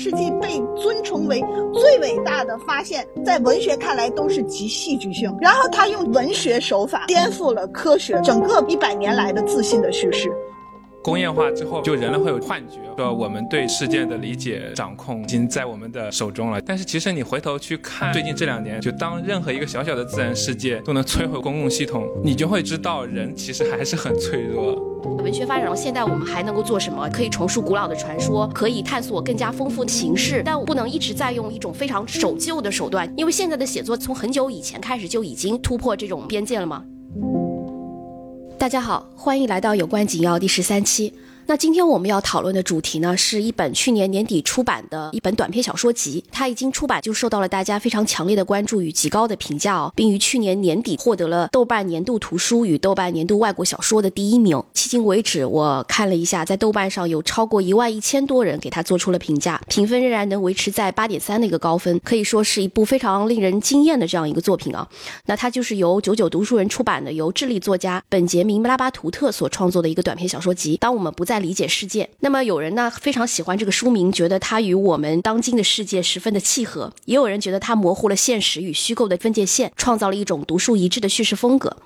世纪被尊崇为最伟大的发现，在文学看来都是极戏剧性。然后他用文学手法颠覆了科学整个一百年来的自信的叙事。工业化之后，就人类会有幻觉，说我们对世界的理解、掌控已经在我们的手中了。但是其实你回头去看，最近这两年，就当任何一个小小的自然世界都能摧毁公共系统，你就会知道人其实还是很脆弱。文学发展到现在，我们还能够做什么？可以重述古老的传说，可以探索更加丰富的形式，但不能一直在用一种非常守旧的手段，因为现在的写作从很久以前开始就已经突破这种边界了吗？大家好，欢迎来到有关紧要第十三期。那今天我们要讨论的主题呢，是一本去年年底出版的一本短篇小说集。它一经出版就受到了大家非常强烈的关注与极高的评价哦，并于去年年底获得了豆瓣年度图书与豆瓣年度外国小说的第一名。迄今为止，我看了一下，在豆瓣上有超过一万一千多人给它做出了评价，评分仍然能维持在八点三的一个高分，可以说是一部非常令人惊艳的这样一个作品啊。那它就是由九九读书人出版的，由智利作家本杰明·布拉巴图特所创作的一个短篇小说集。当我们不再理解世界，那么有人呢非常喜欢这个书名，觉得它与我们当今的世界十分的契合；也有人觉得它模糊了现实与虚构的分界线，创造了一种独树一帜的叙事风格。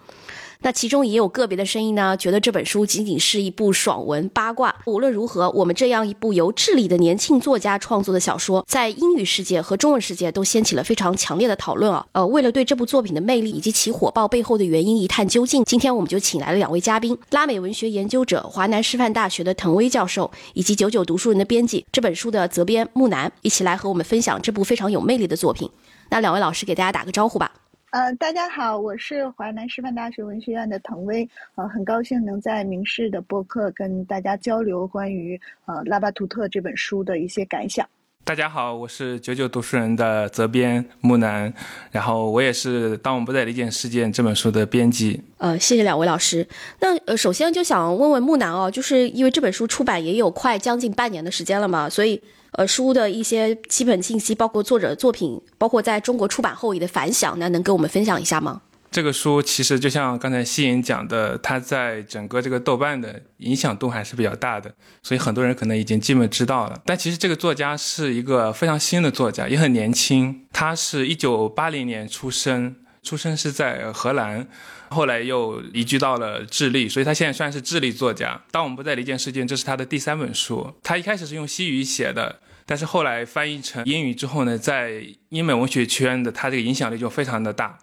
那其中也有个别的声音呢，觉得这本书仅仅是一部爽文八卦。无论如何，我们这样一部由智利的年轻作家创作的小说，在英语世界和中文世界都掀起了非常强烈的讨论啊。呃，为了对这部作品的魅力以及其火爆背后的原因一探究竟，今天我们就请来了两位嘉宾：拉美文学研究者、华南师范大学的滕威教授，以及九九读书人的编辑、这本书的责编木南，一起来和我们分享这部非常有魅力的作品。那两位老师给大家打个招呼吧。呃，大家好，我是华南师范大学文学院的滕威，呃，很高兴能在明视的播客跟大家交流关于呃拉巴图特这本书的一些感想。大家好，我是九九读书人的责编木南，然后我也是《当我们不再理解事件》这本书的编辑。呃，谢谢两位老师。那呃，首先就想问问木南哦，就是因为这本书出版也有快将近半年的时间了嘛，所以。呃，书的一些基本信息，包括作者作品，包括在中国出版后的反响，那能跟我们分享一下吗？这个书其实就像刚才西颖讲的，它在整个这个豆瓣的影响度还是比较大的，所以很多人可能已经基本知道了。但其实这个作家是一个非常新的作家，也很年轻。他是一九八零年出生，出生是在荷兰。后来又移居到了智利，所以他现在算是智利作家。当我们不再理解事件，这是他的第三本书。他一开始是用西语写的，但是后来翻译成英语之后呢，在英美文学圈的他这个影响力就非常的大。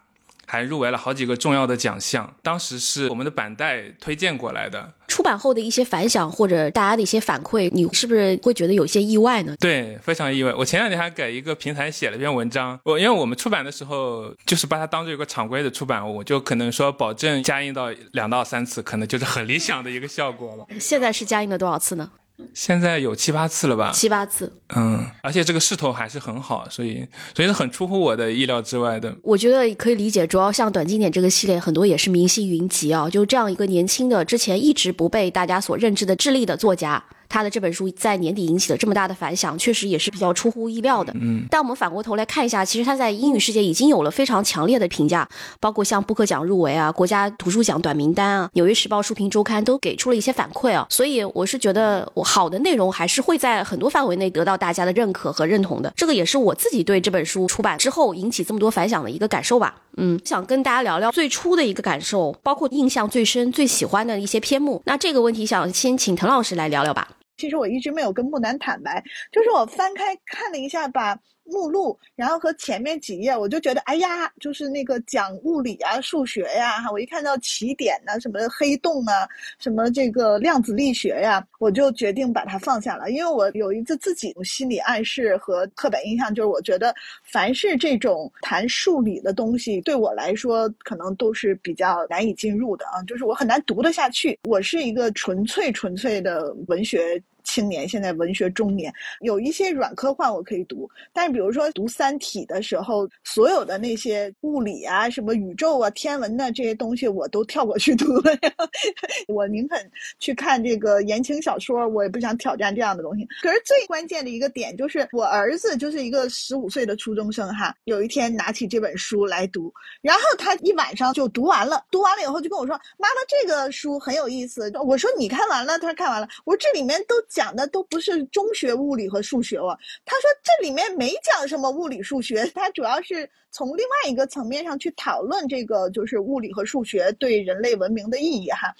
还入围了好几个重要的奖项，当时是我们的板带推荐过来的。出版后的一些反响或者大家的一些反馈，你是不是会觉得有些意外呢？对，非常意外。我前两天还给一个平台写了一篇文章，我因为我们出版的时候就是把它当做一个常规的出版物，就可能说保证加印到两到三次，可能就是很理想的一个效果了。现在是加印了多少次呢？现在有七八次了吧？七八次，嗯，而且这个势头还是很好，所以所以是很出乎我的意料之外的。我觉得可以理解，主要像短经典这个系列，很多也是明星云集啊，就这样一个年轻的，之前一直不被大家所认知的智利的作家。他的这本书在年底引起了这么大的反响，确实也是比较出乎意料的。嗯，但我们反过头来看一下，其实他在英语世界已经有了非常强烈的评价，包括像布克奖入围啊、国家图书奖短名单啊、纽约时报书评周刊都给出了一些反馈啊。所以我是觉得，我好的内容还是会在很多范围内得到大家的认可和认同的。这个也是我自己对这本书出版之后引起这么多反响的一个感受吧。嗯，想跟大家聊聊最初的一个感受，包括印象最深、最喜欢的一些篇目。那这个问题想先请滕老师来聊聊吧。其实我一直没有跟木南坦白，就是我翻开看了一下，吧。目录，然后和前面几页，我就觉得，哎呀，就是那个讲物理啊、数学呀，哈，我一看到起点呐，什么黑洞啊，什么这个量子力学呀，我就决定把它放下了。因为我有一个自己的心理暗示和刻板印象，就是我觉得凡是这种谈数理的东西，对我来说可能都是比较难以进入的啊，就是我很难读得下去。我是一个纯粹纯粹的文学。青年现在文学中年有一些软科幻我可以读，但是比如说读《三体》的时候，所有的那些物理啊、什么宇宙啊、天文的这些东西我都跳过去读了呀。我宁肯去看这个言情小说，我也不想挑战这样的东西。可是最关键的一个点就是，我儿子就是一个十五岁的初中生哈，有一天拿起这本书来读，然后他一晚上就读完了。读完了以后就跟我说：“妈妈，这个书很有意思。”我说：“你看完了？”他说：“看完了。”我说：“这里面都。”讲的都不是中学物理和数学哦。他说这里面没讲什么物理数学，他主要是从另外一个层面上去讨论这个就是物理和数学对人类文明的意义哈。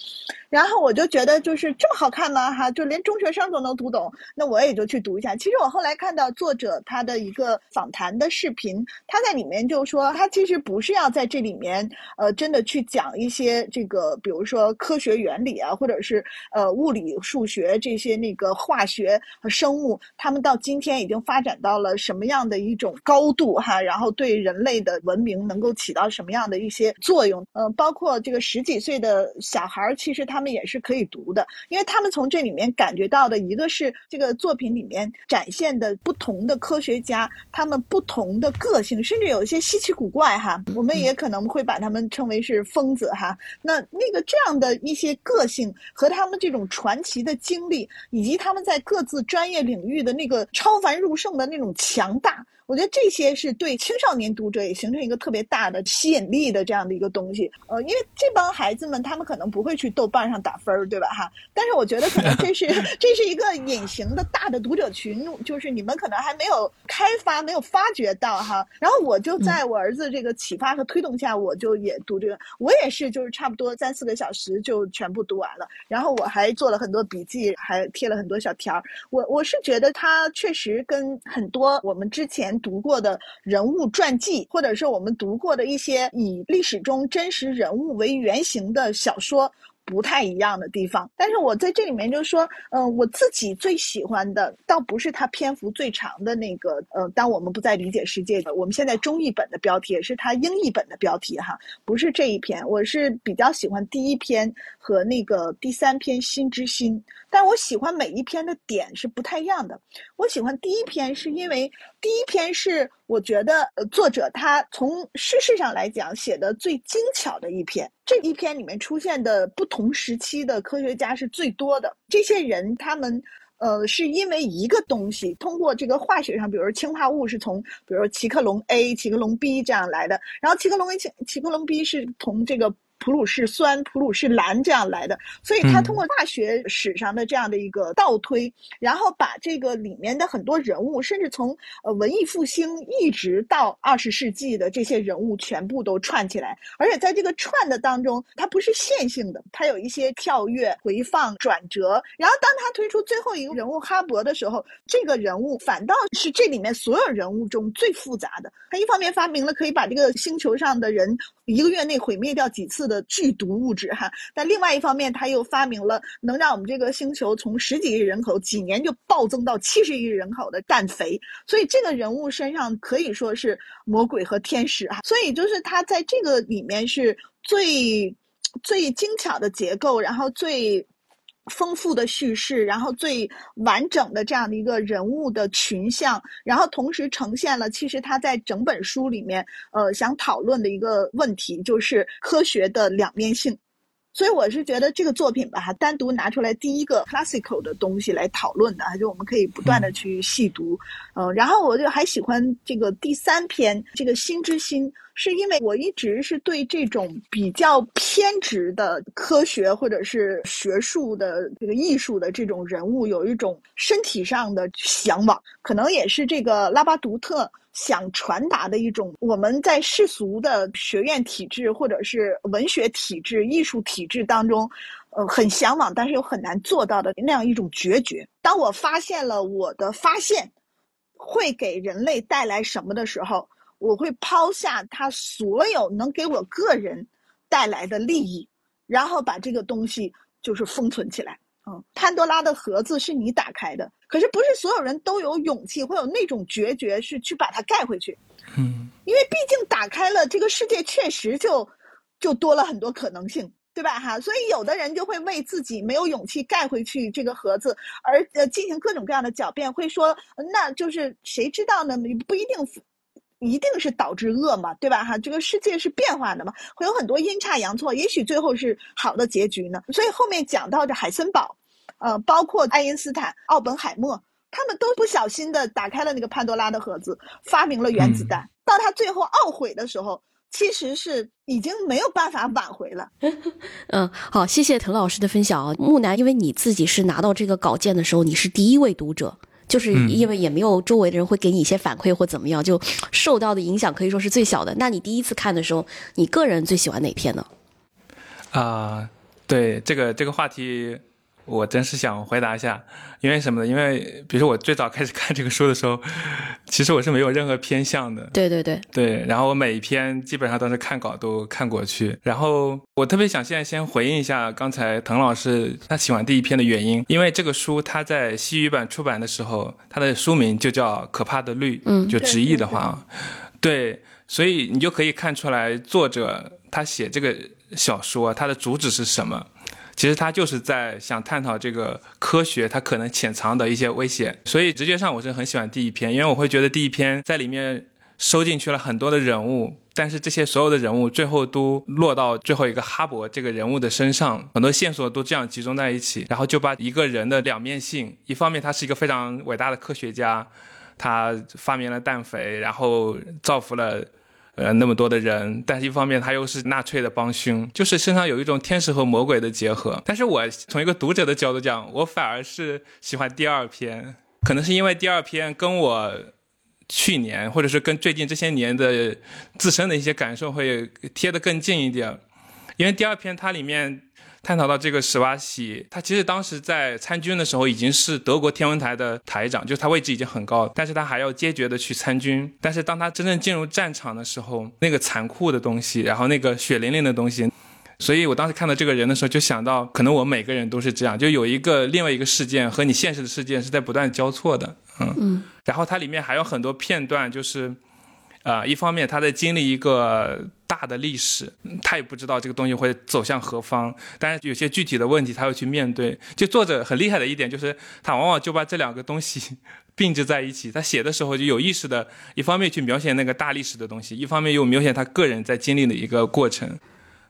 然后我就觉得就是这么好看吗？哈，就连中学生都能读懂，那我也就去读一下。其实我后来看到作者他的一个访谈的视频，他在里面就说，他其实不是要在这里面呃真的去讲一些这个，比如说科学原理啊，或者是呃物理、数学这些那个化学和生物，他们到今天已经发展到了什么样的一种高度哈？然后对人类的文明能够起到什么样的一些作用？呃，包括这个十几岁的小孩儿，其实他。他们也是可以读的，因为他们从这里面感觉到的一个是这个作品里面展现的不同的科学家，他们不同的个性，甚至有一些稀奇古怪哈，我们也可能会把他们称为是疯子哈。那那个这样的一些个性和他们这种传奇的经历，以及以及他们在各自专业领域的那个超凡入圣的那种强大。我觉得这些是对青少年读者也形成一个特别大的吸引力的这样的一个东西。呃，因为这帮孩子们他们可能不会去豆瓣上打分儿，对吧？哈，但是我觉得可能这是 这是一个隐形的大的读者群，就是你们可能还没有开发、没有发掘到哈。然后我就在我儿子这个启发和推动下，我就也读这个，我也是就是差不多三四个小时就全部读完了。然后我还做了很多笔记，还贴了很多小条儿。我我是觉得它确实跟很多我们之前。读过的人物传记，或者是我们读过的一些以历史中真实人物为原型的小说。不太一样的地方，但是我在这里面就是说，嗯，我自己最喜欢的倒不是它篇幅最长的那个，呃，当我们不再理解世界的，我们现在中译本的标题也是它英译本的标题哈，不是这一篇，我是比较喜欢第一篇和那个第三篇《心之心》，但我喜欢每一篇的点是不太一样的。我喜欢第一篇是因为第一篇是我觉得呃作者他从叙事上来讲写的最精巧的一篇。这一篇里面出现的不同时期的科学家是最多的。这些人他们，呃，是因为一个东西，通过这个化学上，比如说氢化物是从，比如说奇克隆 A、奇克隆 B 这样来的，然后奇克隆 A、奇奇克隆 B 是从这个。普鲁士酸、普鲁士蓝这样来的，所以他通过大学史上的这样的一个倒推，然后把这个里面的很多人物，甚至从呃文艺复兴一直到二十世纪的这些人物全部都串起来，而且在这个串的当中，它不是线性的，它有一些跳跃、回放、转折。然后当他推出最后一个人物哈勃的时候，这个人物反倒是这里面所有人物中最复杂的。他一方面发明了可以把这个星球上的人一个月内毁灭掉几次。的剧毒物质哈，但另外一方面，他又发明了能让我们这个星球从十几亿人口几年就暴增到七十亿人口的氮肥，所以这个人物身上可以说是魔鬼和天使哈，所以就是他在这个里面是最最精巧的结构，然后最。丰富的叙事，然后最完整的这样的一个人物的群像，然后同时呈现了其实他在整本书里面，呃，想讨论的一个问题就是科学的两面性。所以我是觉得这个作品吧，哈，单独拿出来第一个 classical 的东西来讨论的，就我们可以不断的去细读，嗯，然后我就还喜欢这个第三篇这个心之心。是因为我一直是对这种比较偏执的科学或者是学术的这个艺术的这种人物有一种身体上的向往，可能也是这个拉巴独特想传达的一种我们在世俗的学院体制或者是文学体制、艺术体制当中，呃，很向往但是又很难做到的那样一种决绝。当我发现了我的发现会给人类带来什么的时候。我会抛下他所有能给我个人带来的利益，然后把这个东西就是封存起来。嗯，潘多拉的盒子是你打开的，可是不是所有人都有勇气，会有那种决绝是去把它盖回去。嗯，因为毕竟打开了这个世界，确实就就多了很多可能性，对吧？哈，所以有的人就会为自己没有勇气盖回去这个盒子而呃进行各种各样的狡辩，会说那就是谁知道呢？不一定。一定是导致恶嘛，对吧？哈，这个世界是变化的嘛，会有很多阴差阳错，也许最后是好的结局呢。所以后面讲到的海森堡，呃，包括爱因斯坦、奥本海默，他们都不小心的打开了那个潘多拉的盒子，发明了原子弹。到他最后懊悔的时候，其实是已经没有办法挽回了。嗯，好，谢谢滕老师的分享啊。木南，因为你自己是拿到这个稿件的时候，你是第一位读者，就是因为也没有周围的人会给你一些反馈或怎么样，就受到的影响可以说是最小的。那你第一次看的时候，你个人最喜欢哪篇呢？啊，对这个这个话题。我真是想回答一下，因为什么呢？因为比如说我最早开始看这个书的时候，其实我是没有任何偏向的。对对对对。然后我每一篇基本上都是看稿都看过去。然后我特别想现在先回应一下刚才滕老师他喜欢第一篇的原因，因为这个书他在西语版出版的时候，它的书名就叫《可怕的绿》，嗯，就直译的话，对，所以你就可以看出来作者他写这个小说他的主旨是什么。其实他就是在想探讨这个科学它可能潜藏的一些危险，所以直觉上我是很喜欢第一篇，因为我会觉得第一篇在里面收进去了很多的人物，但是这些所有的人物最后都落到最后一个哈勃这个人物的身上，很多线索都这样集中在一起，然后就把一个人的两面性，一方面他是一个非常伟大的科学家，他发明了氮肥，然后造福了。呃，那么多的人，但是一方面他又是纳粹的帮凶，就是身上有一种天使和魔鬼的结合。但是我从一个读者的角度讲，我反而是喜欢第二篇，可能是因为第二篇跟我去年或者是跟最近这些年的自身的一些感受会贴得更近一点，因为第二篇它里面。探讨到这个史瓦西，他其实当时在参军的时候已经是德国天文台的台长，就是他位置已经很高，但是他还要坚决的去参军。但是当他真正进入战场的时候，那个残酷的东西，然后那个血淋淋的东西，所以我当时看到这个人的时候，就想到可能我们每个人都是这样，就有一个另外一个事件和你现实的事件是在不断交错的，嗯嗯。然后它里面还有很多片段，就是。啊，一方面他在经历一个大的历史，他也不知道这个东西会走向何方，但是有些具体的问题他会去面对。就作者很厉害的一点就是，他往往就把这两个东西并置在一起。他写的时候就有意识的，一方面去描写那个大历史的东西，一方面又描写他个人在经历的一个过程。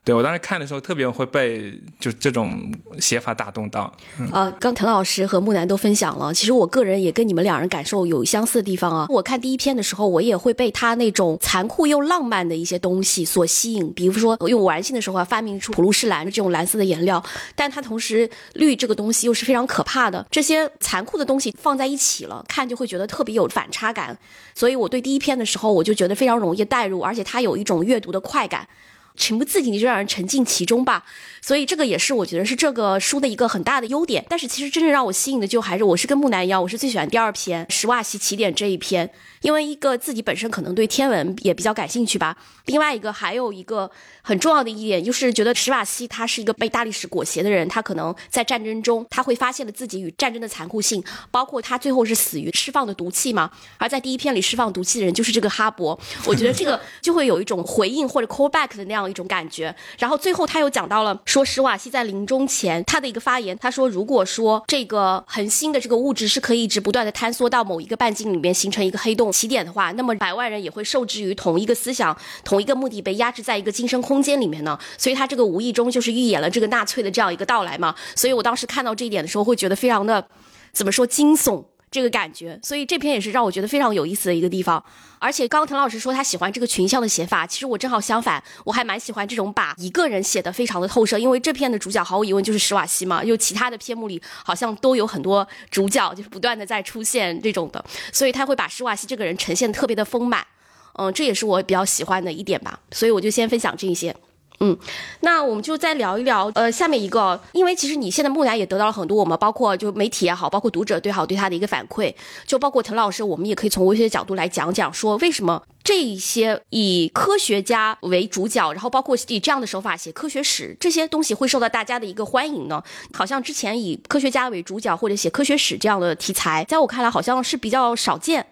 对我当时看的时候，特别会被就这种写法打动到。呃，刚滕老师和木南都分享了，其实我个人也跟你们两人感受有相似的地方啊。我看第一篇的时候，我也会被他那种残酷又浪漫的一些东西所吸引，比如说用玩性的时候发明出普鲁士蓝这种蓝色的颜料，但它同时绿这个东西又是非常可怕的。这些残酷的东西放在一起了，看就会觉得特别有反差感。所以我对第一篇的时候，我就觉得非常容易带入，而且它有一种阅读的快感。情不自禁就让人沉浸其中吧，所以这个也是我觉得是这个书的一个很大的优点。但是其实真正让我吸引的，就还是我是跟木南一样，我是最喜欢第二篇《石瓦西起点》这一篇。因为一个自己本身可能对天文也比较感兴趣吧，另外一个还有一个很重要的一点，就是觉得史瓦西他是一个被大历史裹挟的人，他可能在战争中他会发现了自己与战争的残酷性，包括他最后是死于释放的毒气嘛，而在第一篇里释放毒气的人就是这个哈勃，我觉得这个就会有一种回应或者 call back 的那样一种感觉。然后最后他又讲到了说史瓦西在临终前他的一个发言，他说如果说这个恒星的这个物质是可以一直不断的坍缩到某一个半径里面形成一个黑洞。起点的话，那么百万人也会受制于同一个思想、同一个目的，被压制在一个精神空间里面呢。所以他这个无意中就是预演了这个纳粹的这样一个到来嘛。所以我当时看到这一点的时候，会觉得非常的，怎么说惊悚。这个感觉，所以这篇也是让我觉得非常有意思的一个地方。而且刚刚滕老师说他喜欢这个群像的写法，其实我正好相反，我还蛮喜欢这种把一个人写的非常的透彻。因为这篇的主角毫无疑问就是史瓦西嘛，又其他的篇目里好像都有很多主角，就是不断的在出现这种的，所以他会把史瓦西这个人呈现特别的丰满。嗯，这也是我比较喜欢的一点吧。所以我就先分享这一些。嗯，那我们就再聊一聊，呃，下面一个，因为其实你现在木兰也得到了很多我们包括就媒体也好，包括读者对好对他的一个反馈，就包括滕老师，我们也可以从文学角度来讲讲，说为什么这一些以科学家为主角，然后包括以这样的手法写科学史这些东西会受到大家的一个欢迎呢？好像之前以科学家为主角或者写科学史这样的题材，在我看来好像是比较少见，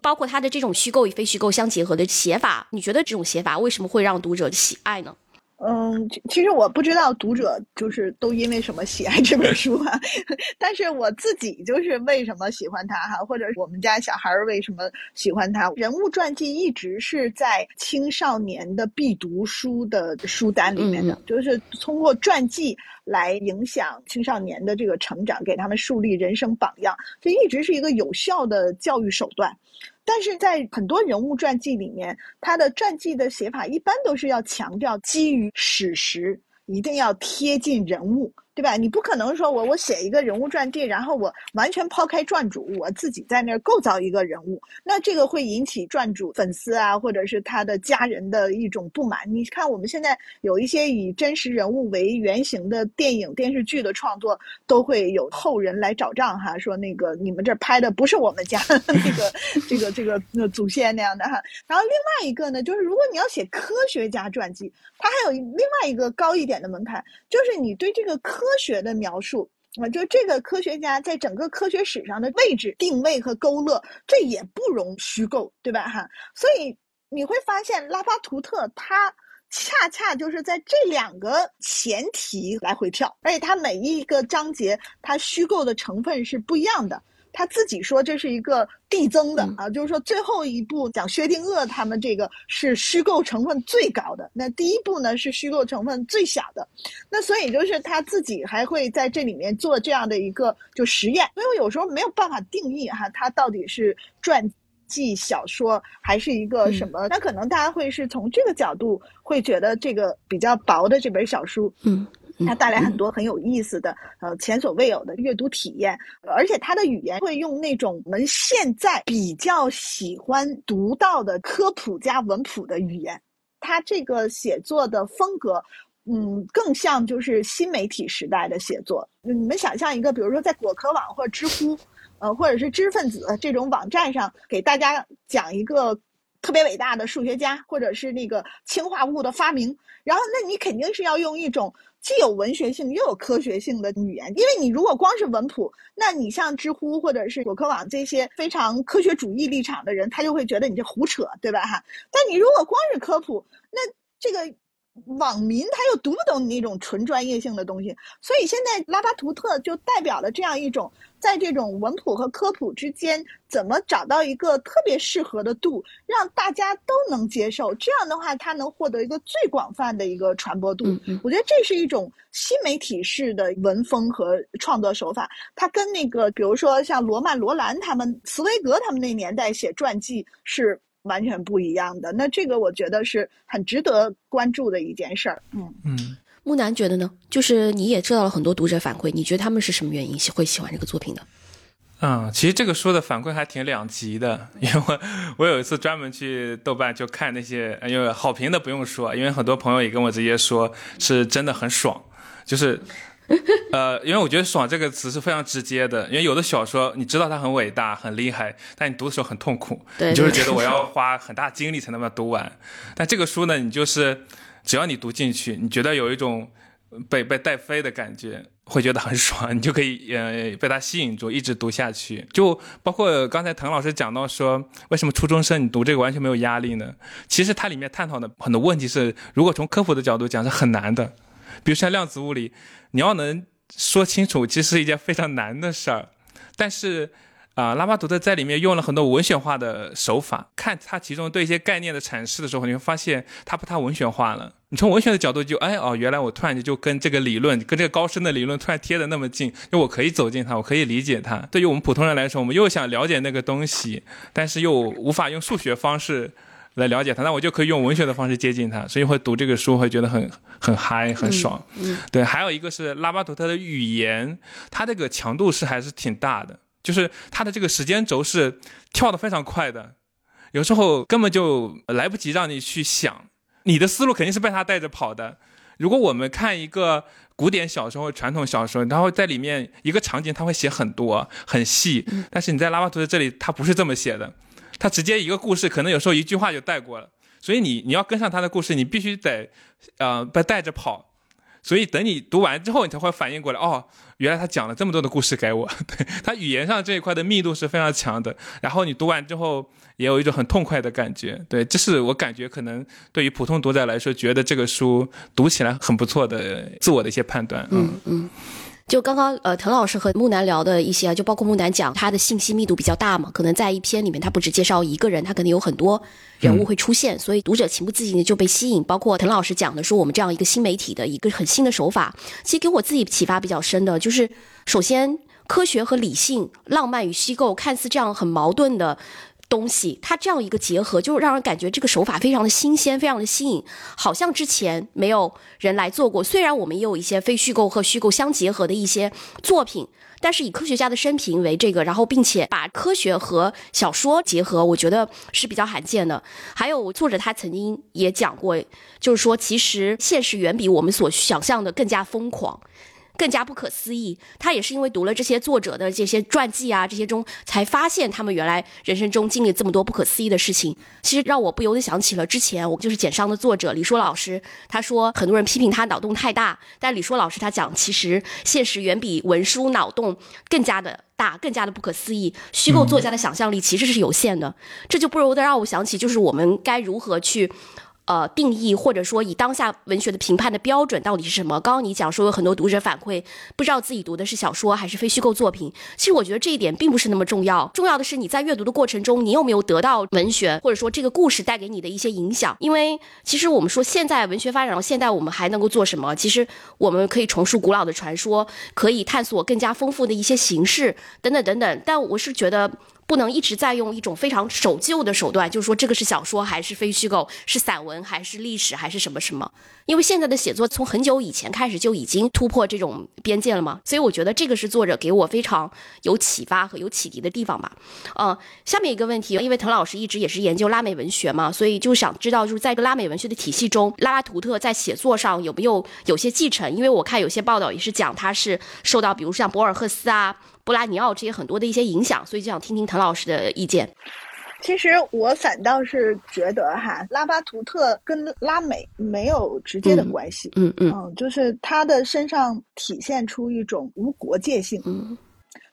包括他的这种虚构与非虚构相结合的写法，你觉得这种写法为什么会让读者喜爱呢？嗯，其实我不知道读者就是都因为什么喜爱这本书啊，但是我自己就是为什么喜欢它哈，或者我们家小孩为什么喜欢它。人物传记一直是在青少年的必读书的书单里面的，就是通过传记来影响青少年的这个成长，给他们树立人生榜样，这一直是一个有效的教育手段。但是在很多人物传记里面，他的传记的写法一般都是要强调基于史实，一定要贴近人物。对吧？你不可能说我我写一个人物传记，然后我完全抛开传主，我自己在那儿构造一个人物，那这个会引起传主粉丝啊，或者是他的家人的一种不满。你看我们现在有一些以真实人物为原型的电影电视剧的创作，都会有后人来找账哈，说那个你们这拍的不是我们家 那个这个这个祖先那样的哈。然后另外一个呢，就是如果你要写科学家传记，它还有另外一个高一点的门槛，就是你对这个科科学的描述啊，就这个科学家在整个科学史上的位置定位和勾勒，这也不容虚构，对吧？哈，所以你会发现拉巴图特他恰恰就是在这两个前提来回跳，而且他每一个章节他虚构的成分是不一样的。他自己说这是一个递增的啊，就是说最后一部讲薛定谔他们这个是虚构成分最高的，那第一部呢是虚构成分最小的，那所以就是他自己还会在这里面做这样的一个就实验，所以我有时候没有办法定义哈，他到底是传记小说还是一个什么，那可能大家会是从这个角度会觉得这个比较薄的这本小书，嗯。它带来很多很有意思的，呃，前所未有的阅读体验，而且它的语言会用那种我们现在比较喜欢读到的科普加文普的语言。它这个写作的风格，嗯，更像就是新媒体时代的写作。你们想象一个，比如说在果壳网或者知乎，呃，或者是知识分子这种网站上，给大家讲一个。特别伟大的数学家，或者是那个氢化物的发明，然后那你肯定是要用一种既有文学性又有科学性的语言，因为你如果光是文普，那你像知乎或者是果壳网这些非常科学主义立场的人，他就会觉得你这胡扯，对吧？哈，但你如果光是科普，那这个。网民他又读不懂你那种纯专业性的东西，所以现在拉巴图特就代表了这样一种，在这种文普和科普之间，怎么找到一个特别适合的度，让大家都能接受。这样的话，他能获得一个最广泛的一个传播度。我觉得这是一种新媒体式的文风和创作手法。它跟那个，比如说像罗曼·罗兰他们、茨威格他们那年代写传记是。完全不一样的，那这个我觉得是很值得关注的一件事儿。嗯嗯，木南觉得呢？就是你也知道了很多读者反馈，你觉得他们是什么原因会喜欢这个作品的？嗯，其实这个书的反馈还挺两极的，因为我我有一次专门去豆瓣就看那些，因为好评的不用说，因为很多朋友也跟我直接说是真的很爽，就是。呃，因为我觉得“爽”这个词是非常直接的，因为有的小说你知道它很伟大、很厉害，但你读的时候很痛苦，你就是觉得我要花很大精力才能把它读完。但这个书呢，你就是只要你读进去，你觉得有一种被被带飞的感觉，会觉得很爽，你就可以呃被它吸引住，一直读下去。就包括刚才滕老师讲到说，为什么初中生你读这个完全没有压力呢？其实它里面探讨的很多问题是，如果从科普的角度讲是很难的。比如像量子物理，你要能说清楚，其实是一件非常难的事儿。但是，啊，拉巴图特在里面用了很多文学化的手法，看他其中对一些概念的阐释的时候，你会发现他不太文学化了。你从文学的角度就，哎哦，原来我突然间就跟这个理论，跟这个高深的理论突然贴的那么近，就我可以走进它，我可以理解它。对于我们普通人来说，我们又想了解那个东西，但是又无法用数学方式。来了解他，那我就可以用文学的方式接近他，所以会读这个书会觉得很很嗨，很爽。嗯，对。还有一个是拉巴图特的语言，他这个强度是还是挺大的，就是他的这个时间轴是跳得非常快的，有时候根本就来不及让你去想，你的思路肯定是被他带着跑的。如果我们看一个古典小说或传统小说，然后在里面一个场景他会写很多很细，但是你在拉巴图特这里他不是这么写的。他直接一个故事，可能有时候一句话就带过了，所以你你要跟上他的故事，你必须得，呃，被带着跑。所以等你读完之后，你才会反应过来，哦，原来他讲了这么多的故事给我。对他语言上这一块的密度是非常强的，然后你读完之后也有一种很痛快的感觉。对，这是我感觉可能对于普通读者来说，觉得这个书读起来很不错的自我的一些判断。嗯嗯。就刚刚呃，滕老师和木南聊的一些，就包括木南讲他的信息密度比较大嘛，可能在一篇里面他不只介绍一个人，他可能有很多人物会出现，所以读者情不自禁的就被吸引。包括滕老师讲的说，我们这样一个新媒体的一个很新的手法，其实给我自己启发比较深的就是，首先科学和理性、浪漫与虚构看似这样很矛盾的。东西，它这样一个结合，就让人感觉这个手法非常的新鲜，非常的新颖，好像之前没有人来做过。虽然我们也有一些非虚构和虚构相结合的一些作品，但是以科学家的生平为这个，然后并且把科学和小说结合，我觉得是比较罕见的。还有作者他曾经也讲过，就是说其实现实远比我们所想象的更加疯狂。更加不可思议。他也是因为读了这些作者的这些传记啊，这些中才发现他们原来人生中经历这么多不可思议的事情。其实让我不由得想起了之前我就是简商的作者李硕老师，他说很多人批评他脑洞太大，但李硕老师他讲其实现实远比文书脑洞更加的大，更加的不可思议。虚构作家的想象力其实是有限的，这就不由得让我想起，就是我们该如何去。呃，定义或者说以当下文学的评判的标准到底是什么？刚刚你讲说有很多读者反馈不知道自己读的是小说还是非虚构作品，其实我觉得这一点并不是那么重要，重要的是你在阅读的过程中，你有没有得到文学或者说这个故事带给你的一些影响？因为其实我们说现在文学发展到现在，我们还能够做什么？其实我们可以重述古老的传说，可以探索更加丰富的一些形式，等等等等。但我是觉得。不能一直在用一种非常守旧的手段，就是说这个是小说还是非虚构，是散文还是历史还是什么什么？因为现在的写作从很久以前开始就已经突破这种边界了嘛，所以我觉得这个是作者给我非常有启发和有启迪的地方吧。呃，下面一个问题，因为滕老师一直也是研究拉美文学嘛，所以就想知道就是在一个拉美文学的体系中，拉拉图特在写作上有没有有些继承？因为我看有些报道也是讲他是受到比如像博尔赫斯啊。布拉尼奥这些很多的一些影响，所以就想听听滕老师的意见。其实我反倒是觉得哈，拉巴图特跟拉美没有直接的关系。嗯嗯，就是他的身上体现出一种无国界性。嗯，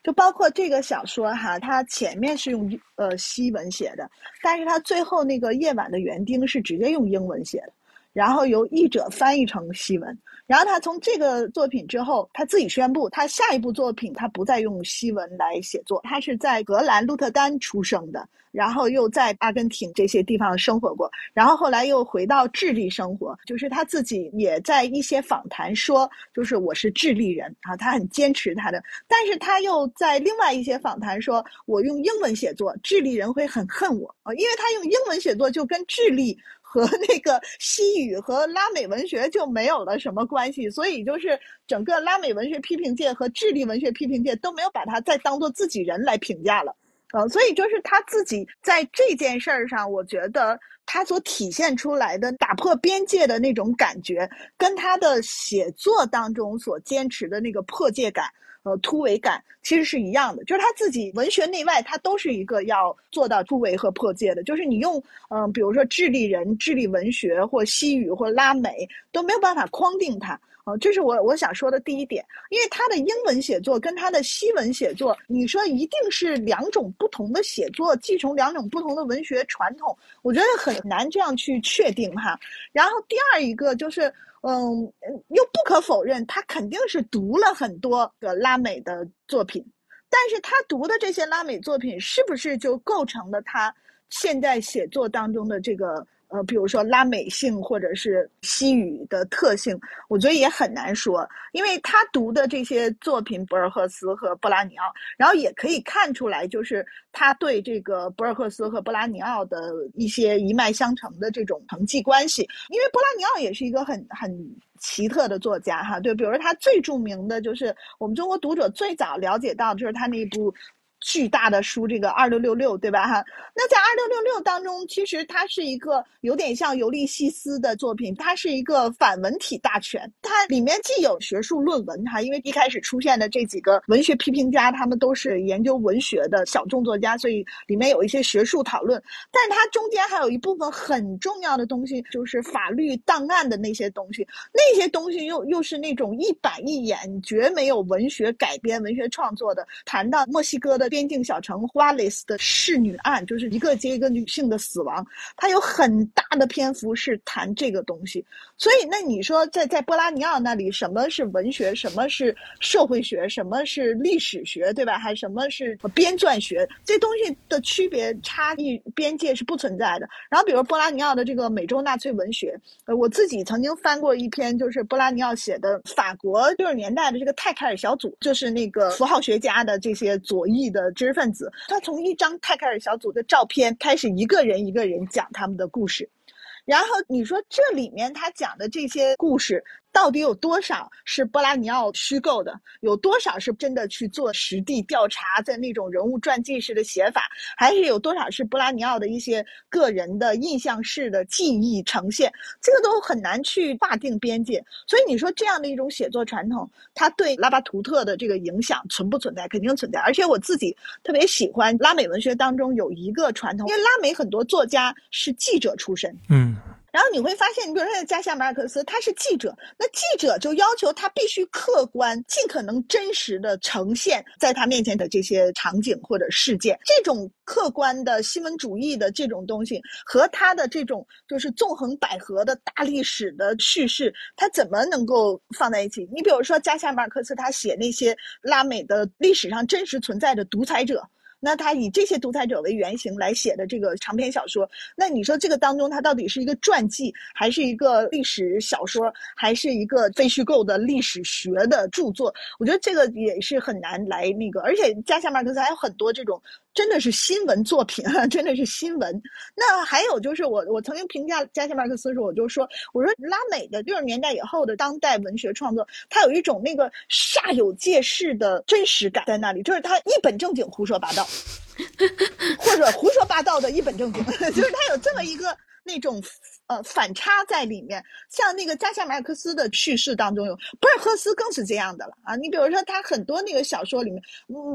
就包括这个小说哈，它前面是用呃西文写的，但是它最后那个夜晚的园丁是直接用英文写的，然后由译者翻译成西文。然后他从这个作品之后，他自己宣布，他下一部作品他不再用西文来写作。他是在荷兰鹿特丹出生的，然后又在阿根廷这些地方生活过，然后后来又回到智利生活。就是他自己也在一些访谈说，就是我是智利人啊，他很坚持他的。但是他又在另外一些访谈说，我用英文写作，智利人会很恨我啊，因为他用英文写作就跟智利。和那个西语和拉美文学就没有了什么关系，所以就是整个拉美文学批评界和智利文学批评界都没有把他再当做自己人来评价了，呃，所以就是他自己在这件事儿上，我觉得他所体现出来的打破边界的那种感觉，跟他的写作当中所坚持的那个破界感。呃，突围感其实是一样的，就是他自己文学内外，他都是一个要做到突围和破界的。就是你用，嗯，比如说智利人、智利文学或西语或拉美都没有办法框定他。啊，这是我我想说的第一点，因为他的英文写作跟他的西文写作，你说一定是两种不同的写作，继承两种不同的文学传统，我觉得很难这样去确定哈。然后第二一个就是。嗯，又不可否认，他肯定是读了很多个拉美的作品，但是他读的这些拉美作品，是不是就构成了他现在写作当中的这个？呃，比如说拉美性或者是西语的特性，我觉得也很难说，因为他读的这些作品，博尔赫斯和布拉尼奥，然后也可以看出来，就是他对这个博尔赫斯和布拉尼奥的一些一脉相承的这种承继关系，因为布拉尼奥也是一个很很奇特的作家哈，对，比如说他最著名的就是我们中国读者最早了解到，就是他那部。巨大的书，这个二六六六，对吧？哈，那在二六六六当中，其实它是一个有点像尤利西斯的作品，它是一个反文体大全。它里面既有学术论文，哈，因为一开始出现的这几个文学批评家，他们都是研究文学的小众作家，所以里面有一些学术讨论。但它中间还有一部分很重要的东西，就是法律档案的那些东西，那些东西又又是那种一板一眼，绝没有文学改编、文学创作的。谈到墨西哥的。边境小城花蕾斯的侍女案，就是一个接一个女性的死亡，它有很大的篇幅是谈这个东西。所以，那你说在在波拉尼奥那里，什么是文学，什么是社会学，什么是历史学，对吧？还什么是编撰学？这东西的区别差异边界是不存在的。然后，比如波拉尼奥的这个美洲纳粹文学，呃，我自己曾经翻过一篇，就是波拉尼奥写的法国六十年代的这个泰凯尔小组，就是那个符号学家的这些左翼的知识分子，他从一张泰凯尔小组的照片开始，一个人一个人讲他们的故事。然后你说这里面他讲的这些故事。到底有多少是波拉尼奥虚构的？有多少是真的去做实地调查，在那种人物传记式的写法？还是有多少是波拉尼奥的一些个人的印象式的记忆呈现？这个都很难去划定边界。所以你说这样的一种写作传统，它对拉巴图特的这个影响存不存在？肯定存在。而且我自己特别喜欢拉美文学当中有一个传统，因为拉美很多作家是记者出身。嗯。然后你会发现，你比如说加西亚马尔克斯，他是记者，那记者就要求他必须客观、尽可能真实的呈现在他面前的这些场景或者事件。这种客观的新闻主义的这种东西，和他的这种就是纵横捭阖的大历史的叙事，他怎么能够放在一起？你比如说加西亚马尔克斯，他写那些拉美的历史上真实存在的独裁者。那他以这些独裁者为原型来写的这个长篇小说，那你说这个当中他到底是一个传记，还是一个历史小说，还是一个非虚构的历史学的著作？我觉得这个也是很难来那个，而且加夏马尔克斯还有很多这种。真的是新闻作品啊！真的是新闻。那还有就是，我我曾经评价加西马克思的时候，我就说，我说拉美的六十年代以后的当代文学创作，它有一种那个煞有介事的真实感在那里，就是他一本正经胡说八道，或者胡说八道的一本正经，就是他有这么一个那种。呃，反差在里面，像那个加夏马尔克斯的叙事当中有，博尔赫斯更是这样的了啊！你比如说他很多那个小说里面，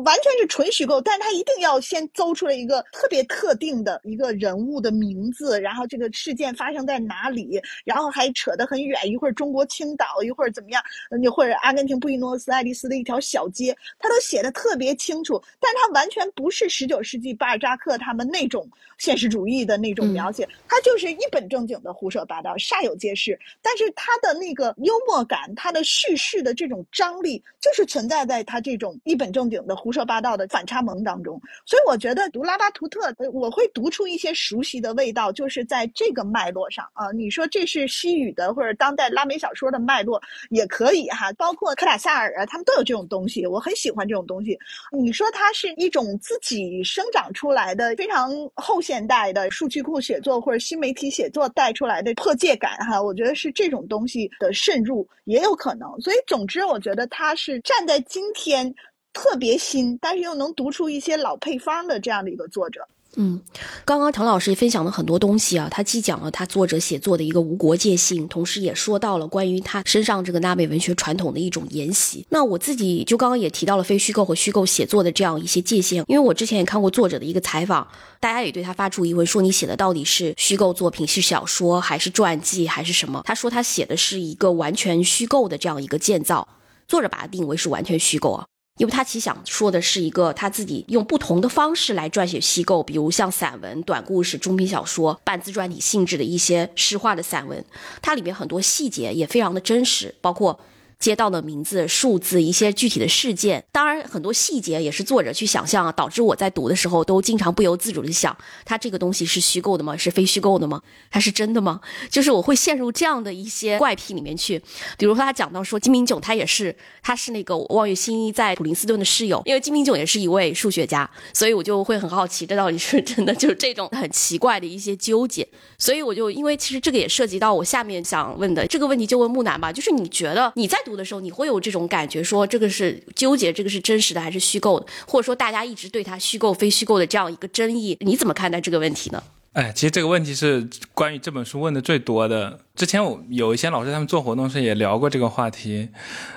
完全是纯虚构，但是他一定要先诌出来一个特别特定的一个人物的名字，然后这个事件发生在哪里，然后还扯得很远，一会儿中国青岛，一会儿怎么样，你或者阿根廷布宜诺斯艾利斯的一条小街，他都写的特别清楚，但是他完全不是十九世纪巴尔扎克他们那种现实主义的那种描写，他就是一本正经。的胡说八道，煞有介事，但是他的那个幽默感，他的叙事的这种张力，就是存在在他这种一本正经的胡说八道的反差萌当中。所以我觉得读拉巴图特，我会读出一些熟悉的味道，就是在这个脉络上啊。你说这是西语的或者当代拉美小说的脉络也可以哈，包括科塔萨尔啊，他们都有这种东西，我很喜欢这种东西。你说它是一种自己生长出来的非常后现代的数据库写作或者新媒体写作带。出来的破戒感哈，我觉得是这种东西的渗入也有可能。所以，总之，我觉得他是站在今天特别新，但是又能读出一些老配方的这样的一个作者。嗯，刚刚唐老师也分享了很多东西啊，他既讲了他作者写作的一个无国界性，同时也说到了关于他身上这个纳美文学传统的一种沿袭。那我自己就刚刚也提到了非虚构和虚构写作的这样一些界限，因为我之前也看过作者的一个采访，大家也对他发出疑问，说你写的到底是虚构作品，是小说还是传记还是什么？他说他写的是一个完全虚构的这样一个建造，作者把它定为是完全虚构啊。因为他其实想说的是一个他自己用不同的方式来撰写虚构，比如像散文、短故事、中篇小说、半自传体性质的一些诗化的散文，它里面很多细节也非常的真实，包括。街道的名字、数字、一些具体的事件，当然很多细节也是作者去想象啊，导致我在读的时候都经常不由自主的想，他这个东西是虚构的吗？是非虚构的吗？它是真的吗？就是我会陷入这样的一些怪癖里面去。比如说他讲到说金明炯他也是，他是那个望月新一在普林斯顿的室友，因为金明炯也是一位数学家，所以我就会很好奇，这到底是真的？就是这种很奇怪的一些纠结。所以我就因为其实这个也涉及到我下面想问的这个问题，就问木南吧，就是你觉得你在。读的时候，你会有这种感觉，说这个是纠结，这个是真实的还是虚构的，或者说大家一直对它虚构非虚构的这样一个争议，你怎么看待这个问题呢？哎，其实这个问题是关于这本书问的最多的。之前我有一些老师他们做活动时也聊过这个话题，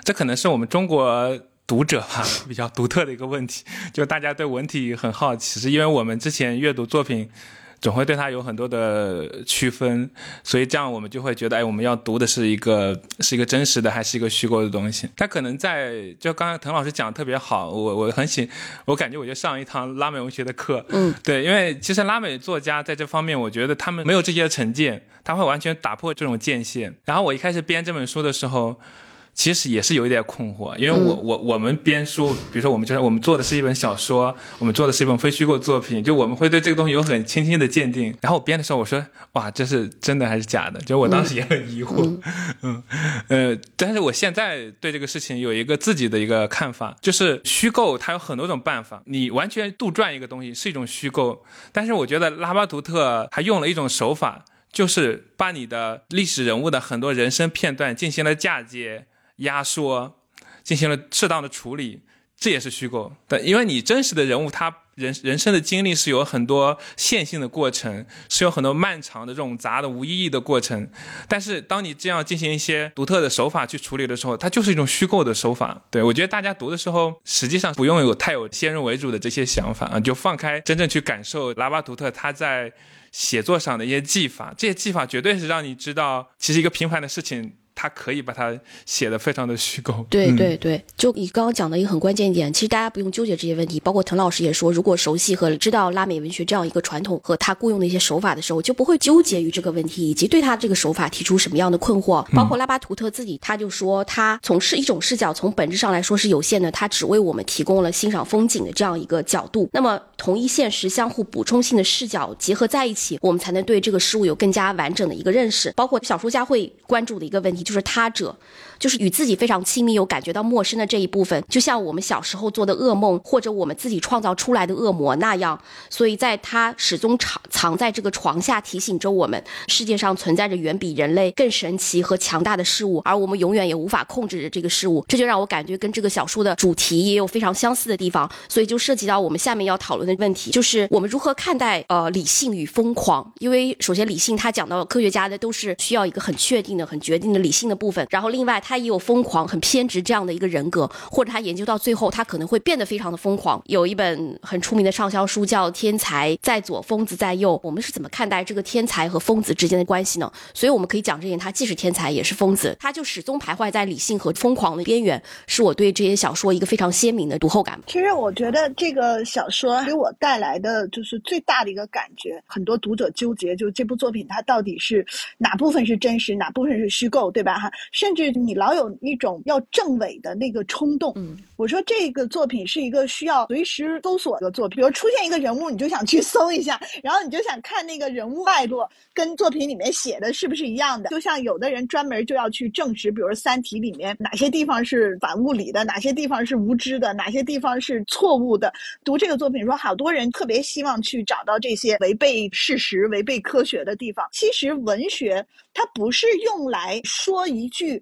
这可能是我们中国读者哈 比较独特的一个问题，就大家对文体很好奇，是因为我们之前阅读作品。总会对它有很多的区分，所以这样我们就会觉得，哎，我们要读的是一个是一个真实的还是一个虚构的东西？他可能在就刚刚滕老师讲的特别好，我我很喜，我感觉我就上一堂拉美文学的课，嗯，对，因为其实拉美作家在这方面，我觉得他们没有这些成见，他会完全打破这种界限。然后我一开始编这本书的时候。其实也是有一点困惑，因为我我我们编书，比如说我们就是我们做的是一本小说，我们做的是一本非虚构作品，就我们会对这个东西有很清晰的鉴定。然后我编的时候，我说哇，这是真的还是假的？就我当时也很疑惑，嗯 呃，但是我现在对这个事情有一个自己的一个看法，就是虚构它有很多种办法，你完全杜撰一个东西是一种虚构，但是我觉得拉巴图特还用了一种手法，就是把你的历史人物的很多人生片段进行了嫁接。压缩，进行了适当的处理，这也是虚构。但因为你真实的人物，他人人生的经历是有很多线性的过程，是有很多漫长的这种杂的无意义的过程。但是当你这样进行一些独特的手法去处理的时候，它就是一种虚构的手法。对我觉得大家读的时候，实际上不用有太有先入为主的这些想法啊，就放开真正去感受拉巴图特他在写作上的一些技法。这些技法绝对是让你知道，其实一个平凡的事情。他可以把它写的非常的虚构，对对对，就你刚刚讲的一个很关键一点，其实大家不用纠结这些问题。包括滕老师也说，如果熟悉和知道拉美文学这样一个传统和他雇佣的一些手法的时候，就不会纠结于这个问题，以及对他这个手法提出什么样的困惑。包括拉巴图特自己，他就说，他从是一种视角，从本质上来说是有限的，他只为我们提供了欣赏风景的这样一个角度。那么，同一现实相互补充性的视角结合在一起，我们才能对这个事物有更加完整的一个认识。包括小说家会关注的一个问题。就是他者，就是与自己非常亲密又感觉到陌生的这一部分，就像我们小时候做的噩梦，或者我们自己创造出来的恶魔那样。所以，在他始终藏藏在这个床下，提醒着我们，世界上存在着远比人类更神奇和强大的事物，而我们永远也无法控制着这个事物。这就让我感觉跟这个小说的主题也有非常相似的地方。所以，就涉及到我们下面要讨论的问题，就是我们如何看待呃理性与疯狂。因为首先，理性他讲到科学家的都是需要一个很确定的、很决定的理性。的部分，然后另外他也有疯狂、很偏执这样的一个人格，或者他研究到最后，他可能会变得非常的疯狂。有一本很出名的畅销书叫《天才在左，疯子在右》，我们是怎么看待这个天才和疯子之间的关系呢？所以我们可以讲这点，他既是天才也是疯子，他就始终徘徊在理性和疯狂的边缘，是我对这些小说一个非常鲜明的读后感。其实我觉得这个小说给我带来的就是最大的一个感觉，很多读者纠结，就这部作品它到底是哪部分是真实，哪部分是虚构，对吧？哈，甚至你老有一种要证伪的那个冲动。嗯，我说这个作品是一个需要随时搜索的作品，比如出现一个人物，你就想去搜一下，然后你就想看那个人物脉络跟作品里面写的是不是一样的。就像有的人专门就要去证实，比如《三体》里面哪些地方是反物理的，哪些地方是无知的，哪些地方是错误的。读这个作品，说好多人特别希望去找到这些违背事实、违背科学的地方。其实文学。它不是用来说一句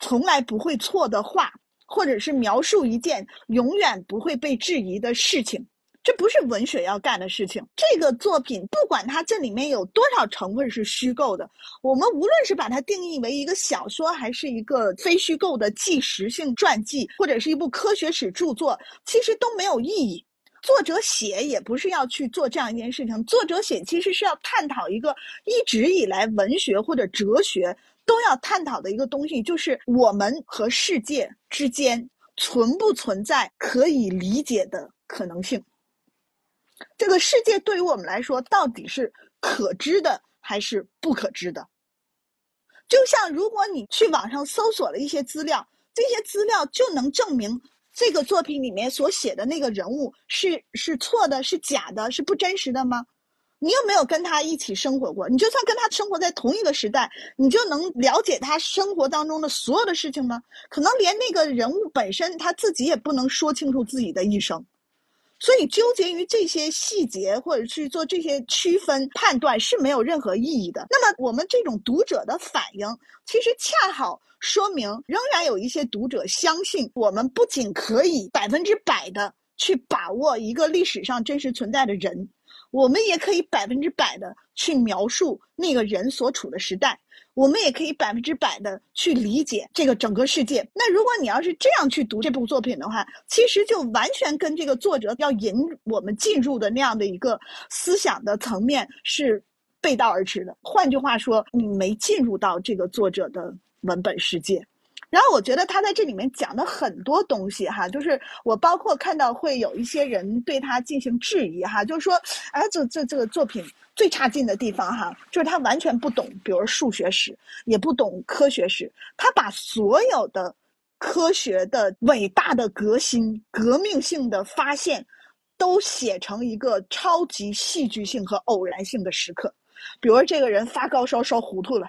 从来不会错的话，或者是描述一件永远不会被质疑的事情，这不是文学要干的事情。这个作品不管它这里面有多少成分是虚构的，我们无论是把它定义为一个小说，还是一个非虚构的纪实性传记，或者是一部科学史著作，其实都没有意义。作者写也不是要去做这样一件事情，作者写其实是要探讨一个一直以来文学或者哲学都要探讨的一个东西，就是我们和世界之间存不存在可以理解的可能性。这个世界对于我们来说到底是可知的还是不可知的？就像如果你去网上搜索了一些资料，这些资料就能证明。这个作品里面所写的那个人物是是错的，是假的，是不真实的吗？你有没有跟他一起生活过？你就算跟他生活在同一个时代，你就能了解他生活当中的所有的事情吗？可能连那个人物本身他自己也不能说清楚自己的一生。所以纠结于这些细节，或者去做这些区分判断是没有任何意义的。那么，我们这种读者的反应，其实恰好说明，仍然有一些读者相信，我们不仅可以百分之百的去把握一个历史上真实存在的人，我们也可以百分之百的去描述那个人所处的时代，我们也可以百分之百的去理解这个整个世界。那如果你要是这样去读这部作品的话，其实就完全跟这个作者要引我们进入的那样的一个思想的层面是背道而驰的。换句话说，你没进入到这个作者的文本世界。然后我觉得他在这里面讲的很多东西哈，就是我包括看到会有一些人对他进行质疑哈，就是说，哎，这这这个作品最差劲的地方哈，就是他完全不懂，比如数学史，也不懂科学史，他把所有的科学的伟大的革新、革命性的发现，都写成一个超级戏剧性和偶然性的时刻，比如这个人发高烧烧糊涂了。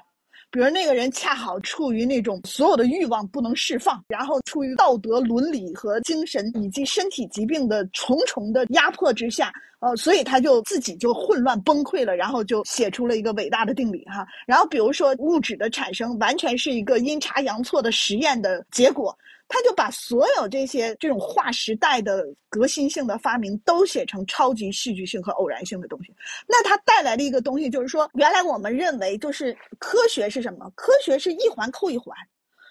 比如那个人恰好处于那种所有的欲望不能释放，然后处于道德伦理和精神以及身体疾病的重重的压迫之下，呃，所以他就自己就混乱崩溃了，然后就写出了一个伟大的定理哈。然后比如说物质的产生完全是一个阴差阳错的实验的结果。他就把所有这些这种划时代的革新性的发明都写成超级戏剧性和偶然性的东西，那它带来的一个东西就是说，原来我们认为就是科学是什么？科学是一环扣一环，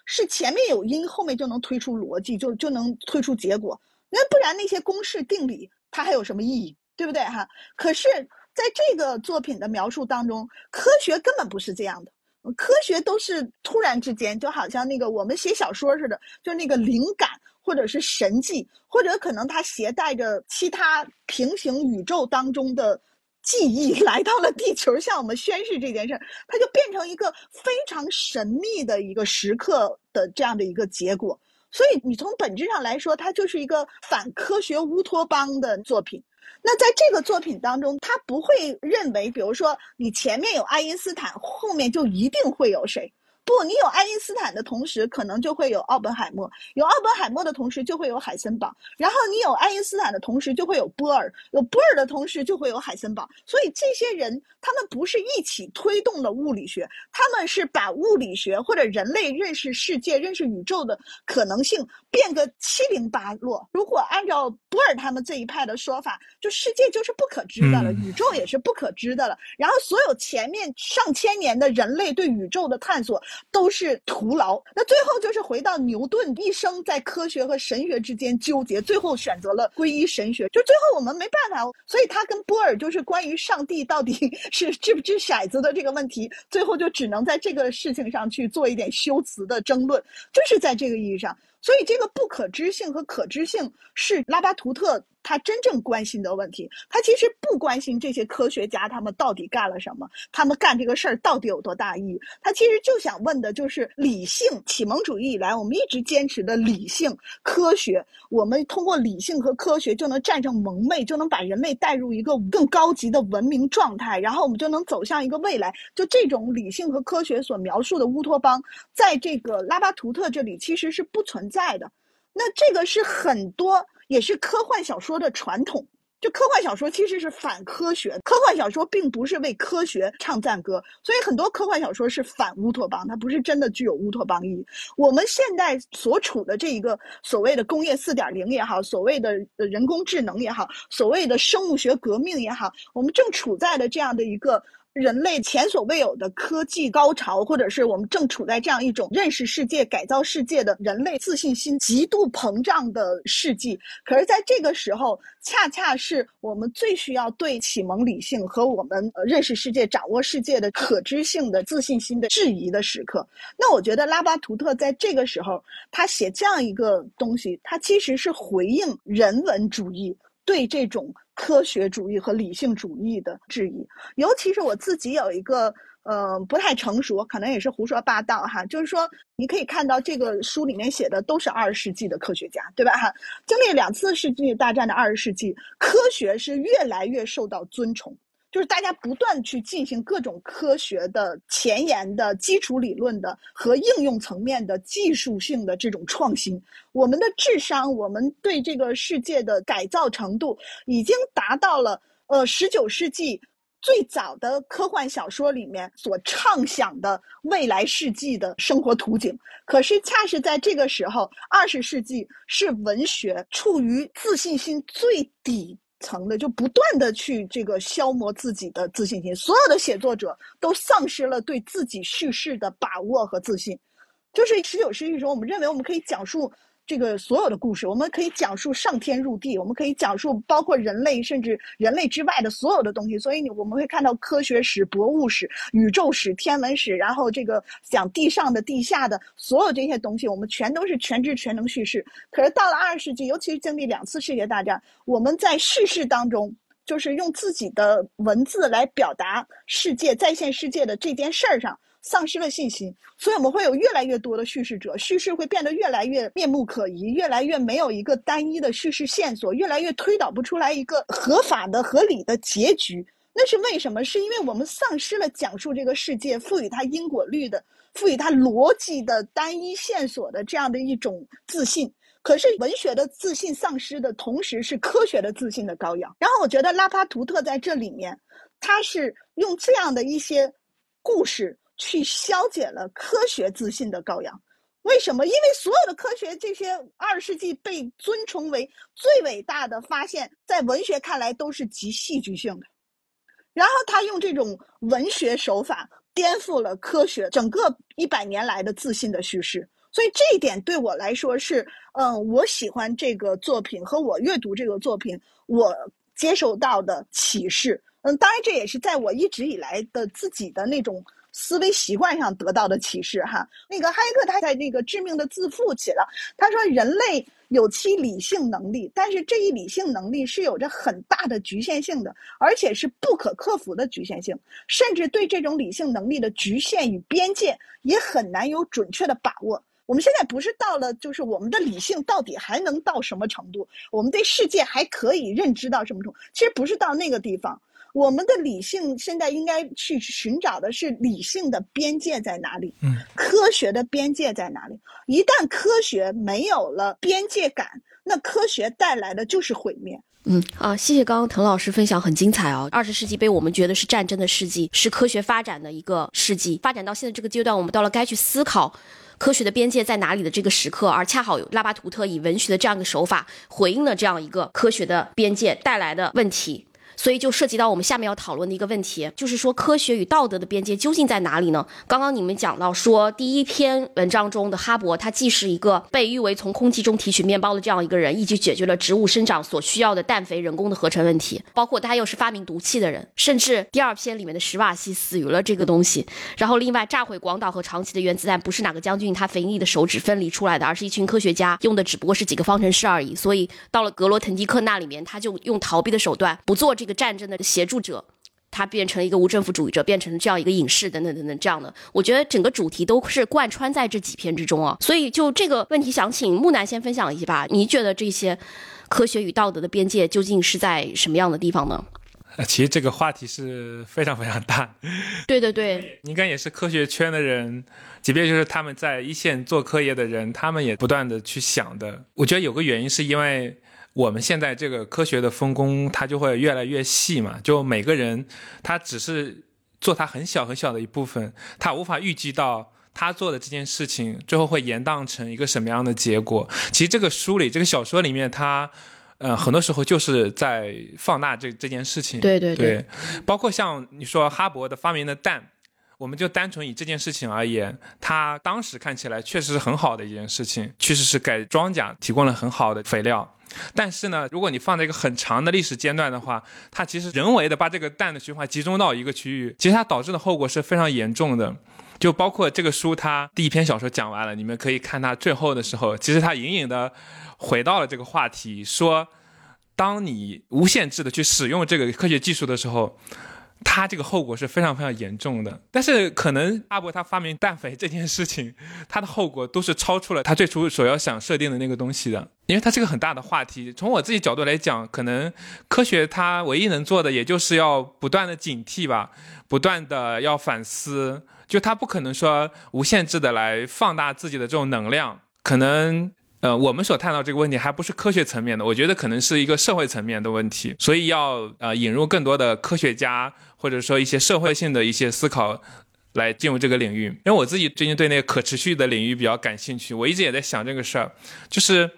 是前面有因，后面就能推出逻辑，就就能推出结果。那不然那些公式定理它还有什么意义？对不对哈？可是在这个作品的描述当中，科学根本不是这样的。科学都是突然之间，就好像那个我们写小说似的，就那个灵感或者是神迹，或者可能它携带着其他平行宇宙当中的记忆 来到了地球，向我们宣示这件事儿，它就变成一个非常神秘的一个时刻的这样的一个结果。所以你从本质上来说，它就是一个反科学乌托邦的作品。那在这个作品当中，他不会认为，比如说你前面有爱因斯坦，后面就一定会有谁。不，你有爱因斯坦的同时，可能就会有奥本海默；有奥本海默的同时，就会有海森堡。然后你有爱因斯坦的同时，就会有波尔；有波尔的同时，就会有海森堡。所以这些人，他们不是一起推动了物理学，他们是把物理学或者人类认识世界、认识宇宙的可能性变个七零八落。如果按照波尔他们这一派的说法，就世界就是不可知的了，宇宙也是不可知的了。然后所有前面上千年的人类对宇宙的探索。都是徒劳。那最后就是回到牛顿一生在科学和神学之间纠结，最后选择了皈依神学。就最后我们没办法，所以他跟波尔就是关于上帝到底是掷不掷骰子的这个问题，最后就只能在这个事情上去做一点修辞的争论，就是在这个意义上。所以，这个不可知性和可知性是拉巴图特他真正关心的问题。他其实不关心这些科学家他们到底干了什么，他们干这个事儿到底有多大意义。他其实就想问的就是理性。启蒙主义以来，我们一直坚持的理性科学，我们通过理性和科学就能战胜蒙昧，就能把人类带入一个更高级的文明状态，然后我们就能走向一个未来。就这种理性和科学所描述的乌托邦，在这个拉巴图特这里其实是不存。在的，那这个是很多也是科幻小说的传统。就科幻小说其实是反科学，科幻小说并不是为科学唱赞歌，所以很多科幻小说是反乌托邦，它不是真的具有乌托邦意义。我们现在所处的这一个所谓的工业四点零也好，所谓的人工智能也好，所谓的生物学革命也好，我们正处在的这样的一个。人类前所未有的科技高潮，或者是我们正处在这样一种认识世界、改造世界的人类自信心极度膨胀的世纪。可是，在这个时候，恰恰是我们最需要对启蒙理性和我们认识世界、掌握世界的可知性的自信心的质疑的时刻。那我觉得拉巴图特在这个时候，他写这样一个东西，他其实是回应人文主义对这种。科学主义和理性主义的质疑，尤其是我自己有一个呃不太成熟，可能也是胡说八道哈，就是说你可以看到这个书里面写的都是二十世纪的科学家，对吧哈？经历两次世界大战的二十世纪，科学是越来越受到尊崇。就是大家不断去进行各种科学的前沿的基础理论的和应用层面的技术性的这种创新，我们的智商，我们对这个世界的改造程度，已经达到了呃十九世纪最早的科幻小说里面所畅想的未来世纪的生活图景。可是恰是在这个时候，二十世纪是文学处于自信心最底。层的，就不断的去这个消磨自己的自信心。所有的写作者都丧失了对自己叙事的把握和自信。就是十九世纪中，我们认为我们可以讲述。这个所有的故事，我们可以讲述上天入地，我们可以讲述包括人类甚至人类之外的所有的东西。所以，你我们会看到科学史、博物史、宇宙史、天文史，然后这个讲地上的、地下的所有这些东西，我们全都是全知全能叙事。可是到了二十世纪，尤其是经历两次世界大战，我们在叙事当中，就是用自己的文字来表达世界在线世界的这件事儿上。丧失了信心，所以我们会有越来越多的叙事者，叙事会变得越来越面目可疑，越来越没有一个单一的叙事线索，越来越推导不出来一个合法的、合理的结局。那是为什么？是因为我们丧失了讲述这个世界、赋予它因果律的、赋予它逻辑的单一线索的这样的一种自信。可是文学的自信丧失的同时，是科学的自信的羔羊。然后我觉得拉帕图特在这里面，他是用这样的一些故事。去消解了科学自信的羔羊，为什么？因为所有的科学这些二世纪被尊崇为最伟大的发现，在文学看来都是极戏剧性的。然后他用这种文学手法颠覆了科学整个一百年来的自信的叙事，所以这一点对我来说是，嗯，我喜欢这个作品和我阅读这个作品，我接受到的启示。嗯，当然这也是在我一直以来的自己的那种。思维习惯上得到的启示哈，那个哈耶克他在那个致命的自负起了，他说人类有其理性能力，但是这一理性能力是有着很大的局限性的，而且是不可克服的局限性，甚至对这种理性能力的局限与边界也很难有准确的把握。我们现在不是到了，就是我们的理性到底还能到什么程度？我们对世界还可以认知到什么程度？其实不是到那个地方。我们的理性现在应该去寻找的是理性的边界在哪里？嗯，科学的边界在哪里？一旦科学没有了边界感，那科学带来的就是毁灭。嗯啊，谢谢刚刚滕老师分享，很精彩哦。二十世纪被我们觉得是战争的世纪，是科学发展的一个世纪。发展到现在这个阶段，我们到了该去思考科学的边界在哪里的这个时刻，而恰好拉巴图特以文学的这样一个手法回应了这样一个科学的边界带来的问题。所以就涉及到我们下面要讨论的一个问题，就是说科学与道德的边界究竟在哪里呢？刚刚你们讲到说，第一篇文章中的哈勃，他既是一个被誉为从空气中提取面包的这样一个人，一举解决了植物生长所需要的氮肥人工的合成问题，包括他又是发明毒气的人，甚至第二篇里面的史瓦西死于了这个东西。然后另外炸毁广岛和长崎的原子弹，不是哪个将军他肥腻的手指分离出来的，而是一群科学家用的只不过是几个方程式而已。所以到了格罗滕迪克那里面，他就用逃避的手段，不做这。一个战争的协助者，他变成了一个无政府主义者，变成了这样一个隐士等等等等这样的。我觉得整个主题都是贯穿在这几篇之中啊。所以就这个问题，想请木南先分享一下吧。你觉得这些科学与道德的边界究竟是在什么样的地方呢？其实这个话题是非常非常大。对对对，应该也是科学圈的人，即便就是他们在一线做科研的人，他们也不断的去想的。我觉得有个原因是因为。我们现在这个科学的分工，它就会越来越细嘛。就每个人，他只是做他很小很小的一部分，他无法预计到他做的这件事情最后会延宕成一个什么样的结果。其实这个书里，这个小说里面，他，呃，很多时候就是在放大这这件事情。对对对，包括像你说哈勃的发明的氮。我们就单纯以这件事情而言，它当时看起来确实是很好的一件事情，确实是给庄稼提供了很好的肥料。但是呢，如果你放在一个很长的历史阶段的话，它其实人为的把这个氮的循环集中到一个区域，其实它导致的后果是非常严重的。就包括这个书，它第一篇小说讲完了，你们可以看它最后的时候，其实它隐隐的回到了这个话题，说当你无限制的去使用这个科学技术的时候。它这个后果是非常非常严重的，但是可能阿伯他发明氮肥这件事情，它的后果都是超出了他最初所要想设定的那个东西的，因为它是个很大的话题。从我自己角度来讲，可能科学它唯一能做的，也就是要不断的警惕吧，不断的要反思，就它不可能说无限制的来放大自己的这种能量，可能。呃，我们所探讨这个问题还不是科学层面的，我觉得可能是一个社会层面的问题，所以要呃引入更多的科学家或者说一些社会性的一些思考来进入这个领域。因为我自己最近对那个可持续的领域比较感兴趣，我一直也在想这个事儿，就是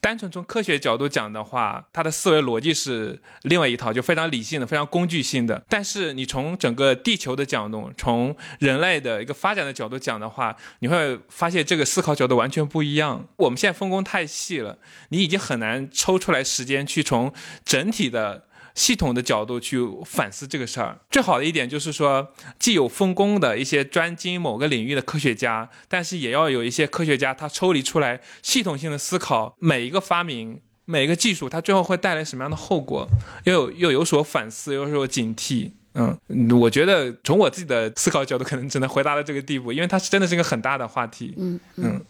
单纯从科学角度讲的话，它的思维逻辑是另外一套，就非常理性的、非常工具性的。但是你从整个地球的角度，从人类的一个发展的角度讲的话，你会发现这个思考角度完全不一样。我们现在分工太细了，你已经很难抽出来时间去从整体的。系统的角度去反思这个事儿，最好的一点就是说，既有分工的一些专精某个领域的科学家，但是也要有一些科学家他抽离出来，系统性的思考每一个发明、每一个技术，它最后会带来什么样的后果，又有又有所反思，又有所警惕。嗯，我觉得从我自己的思考角度，可能只能回答到这个地步，因为它是真的是一个很大的话题。嗯嗯。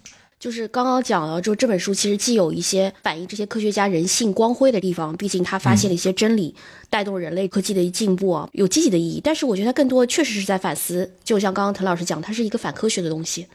就是刚刚讲了，就这本书其实既有一些反映这些科学家人性光辉的地方，毕竟他发现了一些真理，带动人类科技的进步啊，有积极的意义。但是我觉得它更多确实是在反思，就像刚刚滕老师讲，它是一个反科学的东西，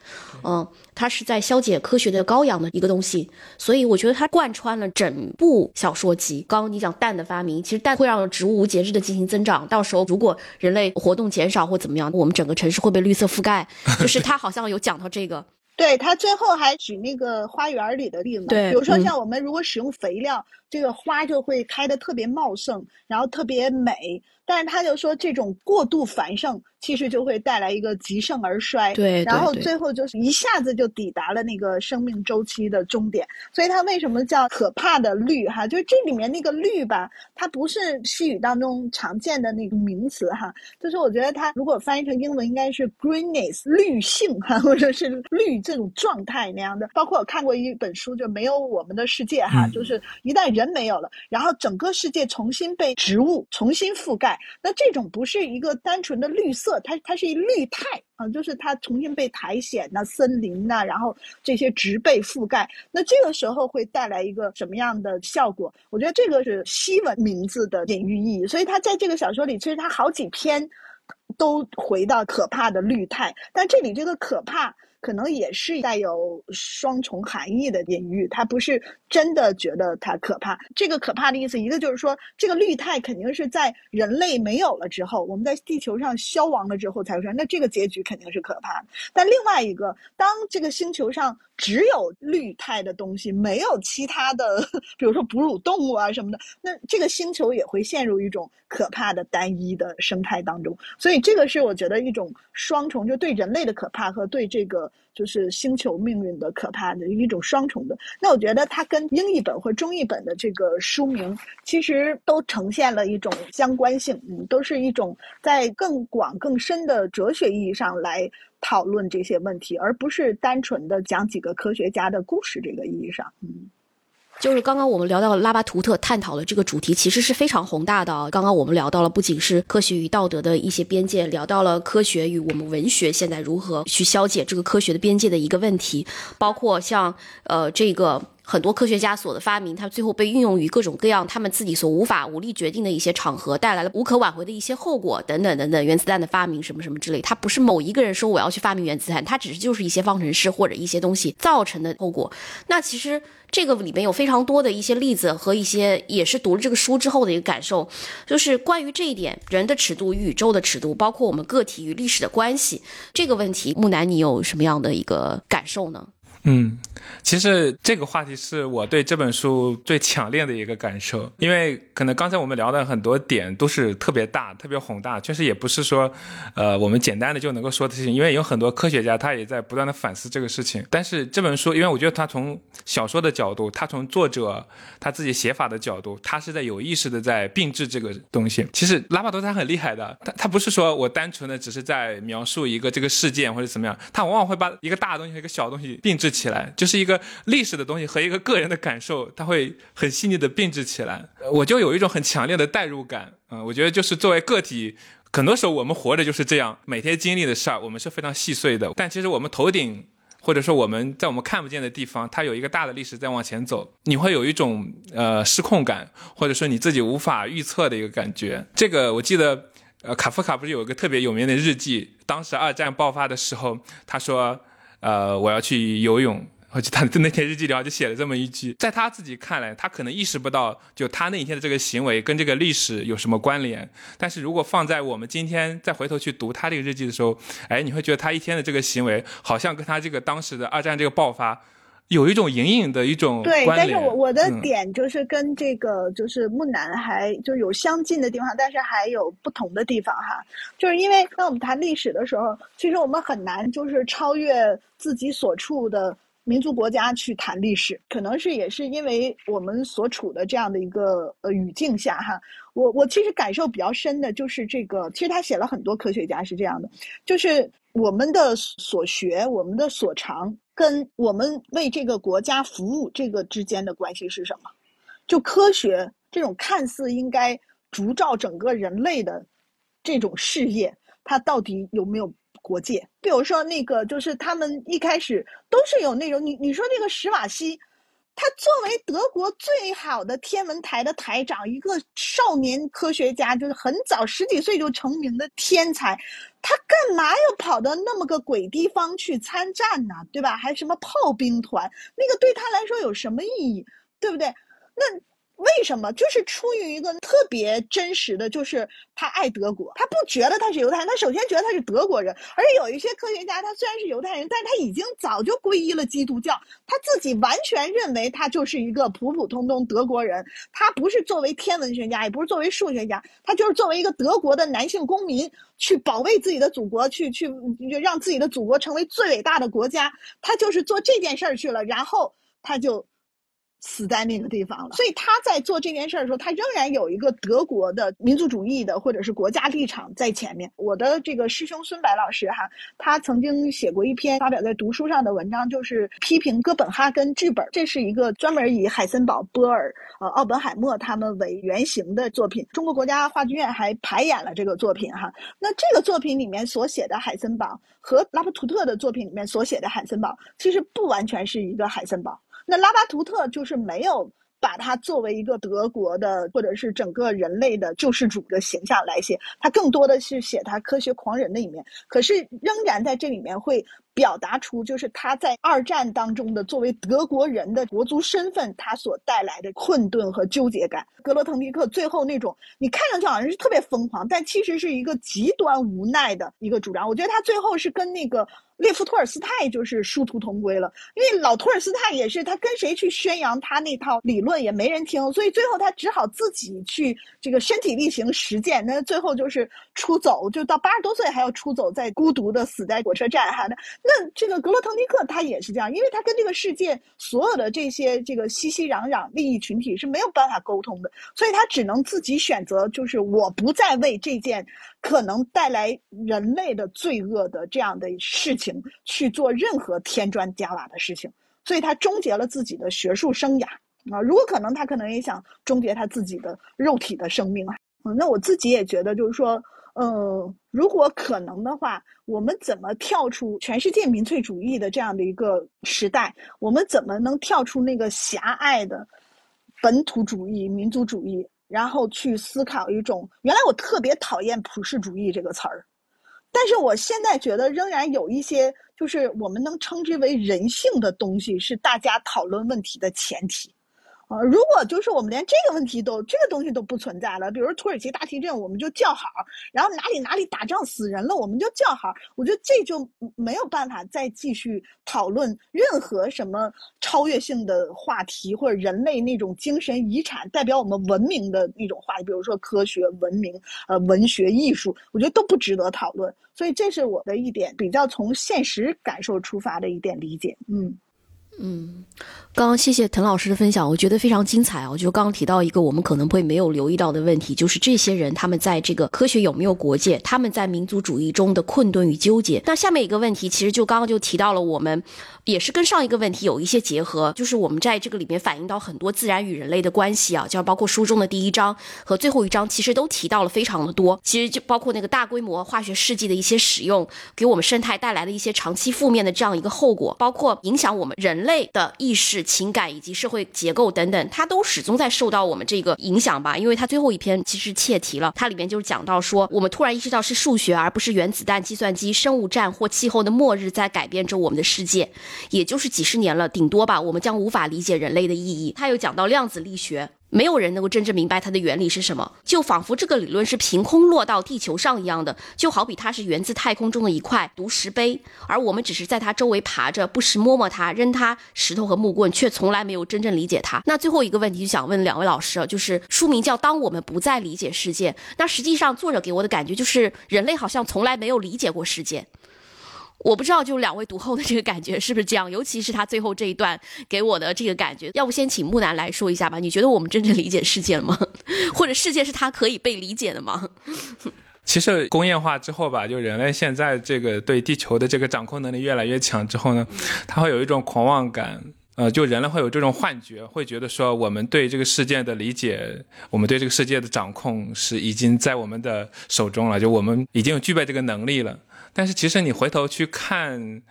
嗯，它是在消解科学的羔羊的一个东西。所以我觉得它贯穿了整部小说集。刚刚你讲氮的发明，其实氮会让植物无节制的进行增长，到时候如果人类活动减少或怎么样，我们整个城市会被绿色覆盖。就是他好像有讲到这个。对他最后还举那个花园里的例子，对，比如说像我们如果使用肥料，这个花就会开得特别茂盛，然后特别美。但是他就说，这种过度繁盛其实就会带来一个极盛而衰，对，然后最后就是一下子就抵达了那个生命周期的终点。所以它为什么叫可怕的绿？哈，就是这里面那个绿吧，它不是西语当中常见的那个名词哈，就是我觉得它如果翻译成英文应该是 greenness 绿性哈，或者是绿这种状态那样的。包括我看过一本书，就没有我们的世界哈，就是一旦人没有了，然后整个世界重新被植物重新覆盖。那这种不是一个单纯的绿色，它它是一绿态啊，就是它重新被苔藓呐、森林呐，然后这些植被覆盖。那这个时候会带来一个什么样的效果？我觉得这个是西文名字的隐喻意义。所以他在这个小说里，其实他好几篇都回到可怕的绿态，但这里这个可怕。可能也是带有双重含义的隐喻，他不是真的觉得它可怕。这个可怕的意思，一个就是说，这个绿态肯定是在人类没有了之后，我们在地球上消亡了之后才会说，那这个结局肯定是可怕。但另外一个，当这个星球上只有绿态的东西，没有其他的，比如说哺乳动物啊什么的，那这个星球也会陷入一种可怕的单一的生态当中。所以这个是我觉得一种双重，就对人类的可怕和对这个。就是星球命运的可怕的一种双重的，那我觉得它跟英译本或中译本的这个书名其实都呈现了一种相关性，嗯，都是一种在更广更深的哲学意义上来讨论这些问题，而不是单纯的讲几个科学家的故事这个意义上，嗯。就是刚刚我们聊到拉巴图特探讨的这个主题，其实是非常宏大的。刚刚我们聊到了不仅是科学与道德的一些边界，聊到了科学与我们文学现在如何去消解这个科学的边界的一个问题，包括像呃这个。很多科学家所的发明，它最后被运用于各种各样他们自己所无法无力决定的一些场合，带来了无可挽回的一些后果，等等等等。原子弹的发明，什么什么之类，它不是某一个人说我要去发明原子弹，它只是就是一些方程式或者一些东西造成的后果。那其实这个里面有非常多的一些例子和一些也是读了这个书之后的一个感受，就是关于这一点，人的尺度与宇宙的尺度，包括我们个体与历史的关系这个问题，木南，你有什么样的一个感受呢？嗯，其实这个话题是我对这本书最强烈的一个感受，因为可能刚才我们聊的很多点都是特别大、特别宏大，确实也不是说，呃，我们简单的就能够说的事情。因为有很多科学家他也在不断的反思这个事情。但是这本书，因为我觉得他从小说的角度，他从作者他自己写法的角度，他是在有意识的在并置这个东西。其实拉巴多他很厉害的，他他不是说我单纯的只是在描述一个这个事件或者怎么样，他往往会把一个大东西和一个小东西并置。起来就是一个历史的东西和一个个人的感受，它会很细腻的并置起来。我就有一种很强烈的代入感，嗯，我觉得就是作为个体，很多时候我们活着就是这样，每天经历的事儿，我们是非常细碎的。但其实我们头顶，或者说我们在我们看不见的地方，它有一个大的历史在往前走，你会有一种呃失控感，或者说你自己无法预测的一个感觉。这个我记得，呃，卡夫卡不是有一个特别有名的日记，当时二战爆发的时候，他说。呃，我要去游泳，我记得他那天日记里就写了这么一句，在他自己看来，他可能意识不到，就他那一天的这个行为跟这个历史有什么关联。但是如果放在我们今天再回头去读他这个日记的时候，哎，你会觉得他一天的这个行为，好像跟他这个当时的二战这个爆发，有一种隐隐的一种对，但是我我的嗯点就是跟这个就是木南还就有相近的地方，但是还有不同的地方哈。就是因为当我们谈历史的时候，其实我们很难就是超越自己所处的民族国家去谈历史，可能是也是因为我们所处的这样的一个呃语境下哈。我我其实感受比较深的就是这个，其实他写了很多科学家是这样的，就是我们的所学，我们的所长，跟我们为这个国家服务这个之间的关系是什么？就科学这种看似应该烛照整个人类的这种事业，它到底有没有国界？比如说那个，就是他们一开始都是有那种，你你说那个史瓦西。他作为德国最好的天文台的台长，一个少年科学家，就是很早十几岁就成名的天才，他干嘛要跑到那么个鬼地方去参战呢？对吧？还什么炮兵团，那个对他来说有什么意义？对不对？那为什么？就是出于一个特别真实的，就是他爱德国，他不觉得他是犹太人，他首先觉得他是德国人。而且有一些科学家，他虽然是犹太人，但是他已经早就皈依了基督教，他自己完全认为他就是一个普普通通德国人。他不是作为天文学家，也不是作为数学家，他就是作为一个德国的男性公民去保卫自己的祖国，去去让自己的祖国成为最伟大的国家。他就是做这件事儿去了，然后他就。死在那个地方了，所以他在做这件事儿的时候，他仍然有一个德国的民族主义的或者是国家立场在前面。我的这个师兄孙白老师哈，他曾经写过一篇发表在读书上的文章，就是批评哥本哈根剧本。这是一个专门以海森堡、波尔、呃奥本海默他们为原型的作品。中国国家话剧院还排演了这个作品哈。那这个作品里面所写的海森堡和拉普图特的作品里面所写的海森堡，其实不完全是一个海森堡。那拉巴图特就是没有把他作为一个德国的或者是整个人类的救世主的形象来写，他更多的是写他科学狂人的一面。可是仍然在这里面会表达出，就是他在二战当中的作为德国人的国族身份，他所带来的困顿和纠结感。格罗滕迪克最后那种你看上去好像是特别疯狂，但其实是一个极端无奈的一个主张。我觉得他最后是跟那个。列夫·托尔斯泰就是殊途同归了，因为老托尔斯泰也是他跟谁去宣扬他那套理论也没人听，所以最后他只好自己去这个身体力行实践。那最后就是出走，就到八十多岁还要出走，在孤独的死在火车站哈。那这个格罗滕迪克他也是这样，因为他跟这个世界所有的这些这个熙熙攘攘利益群体是没有办法沟通的，所以他只能自己选择，就是我不再为这件可能带来人类的罪恶的这样的事情。去做任何添砖加瓦的事情，所以他终结了自己的学术生涯啊！如果可能，他可能也想终结他自己的肉体的生命啊！嗯，那我自己也觉得，就是说，嗯，如果可能的话，我们怎么跳出全世界民粹主义的这样的一个时代？我们怎么能跳出那个狭隘的本土主义、民族主义，然后去思考一种？原来我特别讨厌普世主义这个词儿。但是我现在觉得，仍然有一些就是我们能称之为人性的东西，是大家讨论问题的前提。如果就是我们连这个问题都这个东西都不存在了，比如土耳其大地震，我们就叫好；然后哪里哪里打仗死人了，我们就叫好。我觉得这就没有办法再继续讨论任何什么超越性的话题，或者人类那种精神遗产代表我们文明的那种话题，比如说科学、文明、呃文学、艺术，我觉得都不值得讨论。所以这是我的一点比较从现实感受出发的一点理解。嗯嗯。刚刚谢谢滕老师的分享，我觉得非常精彩啊！我觉得刚刚提到一个我们可能会没有留意到的问题，就是这些人他们在这个科学有没有国界？他们在民族主义中的困顿与纠结。那下面一个问题，其实就刚刚就提到了，我们也是跟上一个问题有一些结合，就是我们在这个里面反映到很多自然与人类的关系啊，就包括书中的第一章和最后一章，其实都提到了非常的多。其实就包括那个大规模化学试剂的一些使用，给我们生态带来的一些长期负面的这样一个后果，包括影响我们人类的意识。情感以及社会结构等等，它都始终在受到我们这个影响吧。因为它最后一篇其实切题了，它里面就是讲到说，我们突然意识到是数学而不是原子弹、计算机、生物战或气候的末日在改变着我们的世界，也就是几十年了，顶多吧，我们将无法理解人类的意义。他又讲到量子力学。没有人能够真正明白它的原理是什么，就仿佛这个理论是凭空落到地球上一样的，就好比它是源自太空中的一块毒石碑，而我们只是在它周围爬着，不时摸摸它，扔它石头和木棍，却从来没有真正理解它。那最后一个问题就想问两位老师，就是书名叫《当我们不再理解世界》，那实际上作者给我的感觉就是人类好像从来没有理解过世界。我不知道，就两位读后的这个感觉是不是这样？尤其是他最后这一段给我的这个感觉，要不先请木南来说一下吧？你觉得我们真正理解世界了吗？或者世界是他可以被理解的吗？其实工业化之后吧，就人类现在这个对地球的这个掌控能力越来越强之后呢，他会有一种狂妄感，呃，就人类会有这种幻觉，会觉得说我们对这个世界的理解，我们对这个世界的掌控是已经在我们的手中了，就我们已经具备这个能力了。但是其实你回头去看，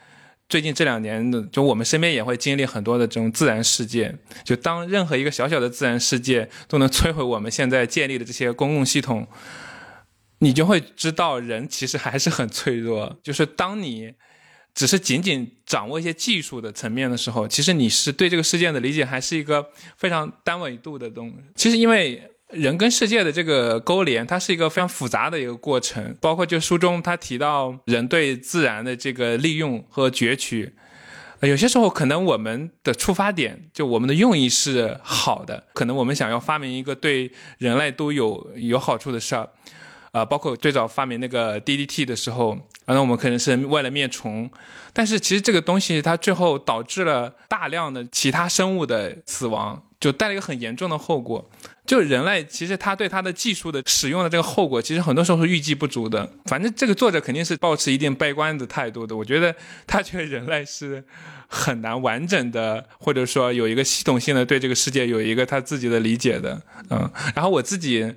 最近这两年的，就我们身边也会经历很多的这种自然事件。就当任何一个小小的自然事件都能摧毁我们现在建立的这些公共系统，你就会知道人其实还是很脆弱。就是当你只是仅仅掌握一些技术的层面的时候，其实你是对这个事件的理解还是一个非常单维度的东西。其实因为。人跟世界的这个勾连，它是一个非常复杂的一个过程。包括就书中他提到人对自然的这个利用和攫取，有些时候可能我们的出发点，就我们的用意是好的，可能我们想要发明一个对人类都有有好处的事儿，啊，包括最早发明那个 DDT 的时候，啊那我们可能是为了灭虫，但是其实这个东西它最后导致了大量的其他生物的死亡，就带了一个很严重的后果。就人类其实他对他的技术的使用的这个后果，其实很多时候是预计不足的。反正这个作者肯定是保持一定悲观的态度的。我觉得他觉得人类是很难完整的，或者说有一个系统性的对这个世界有一个他自己的理解的。嗯，然后我自己。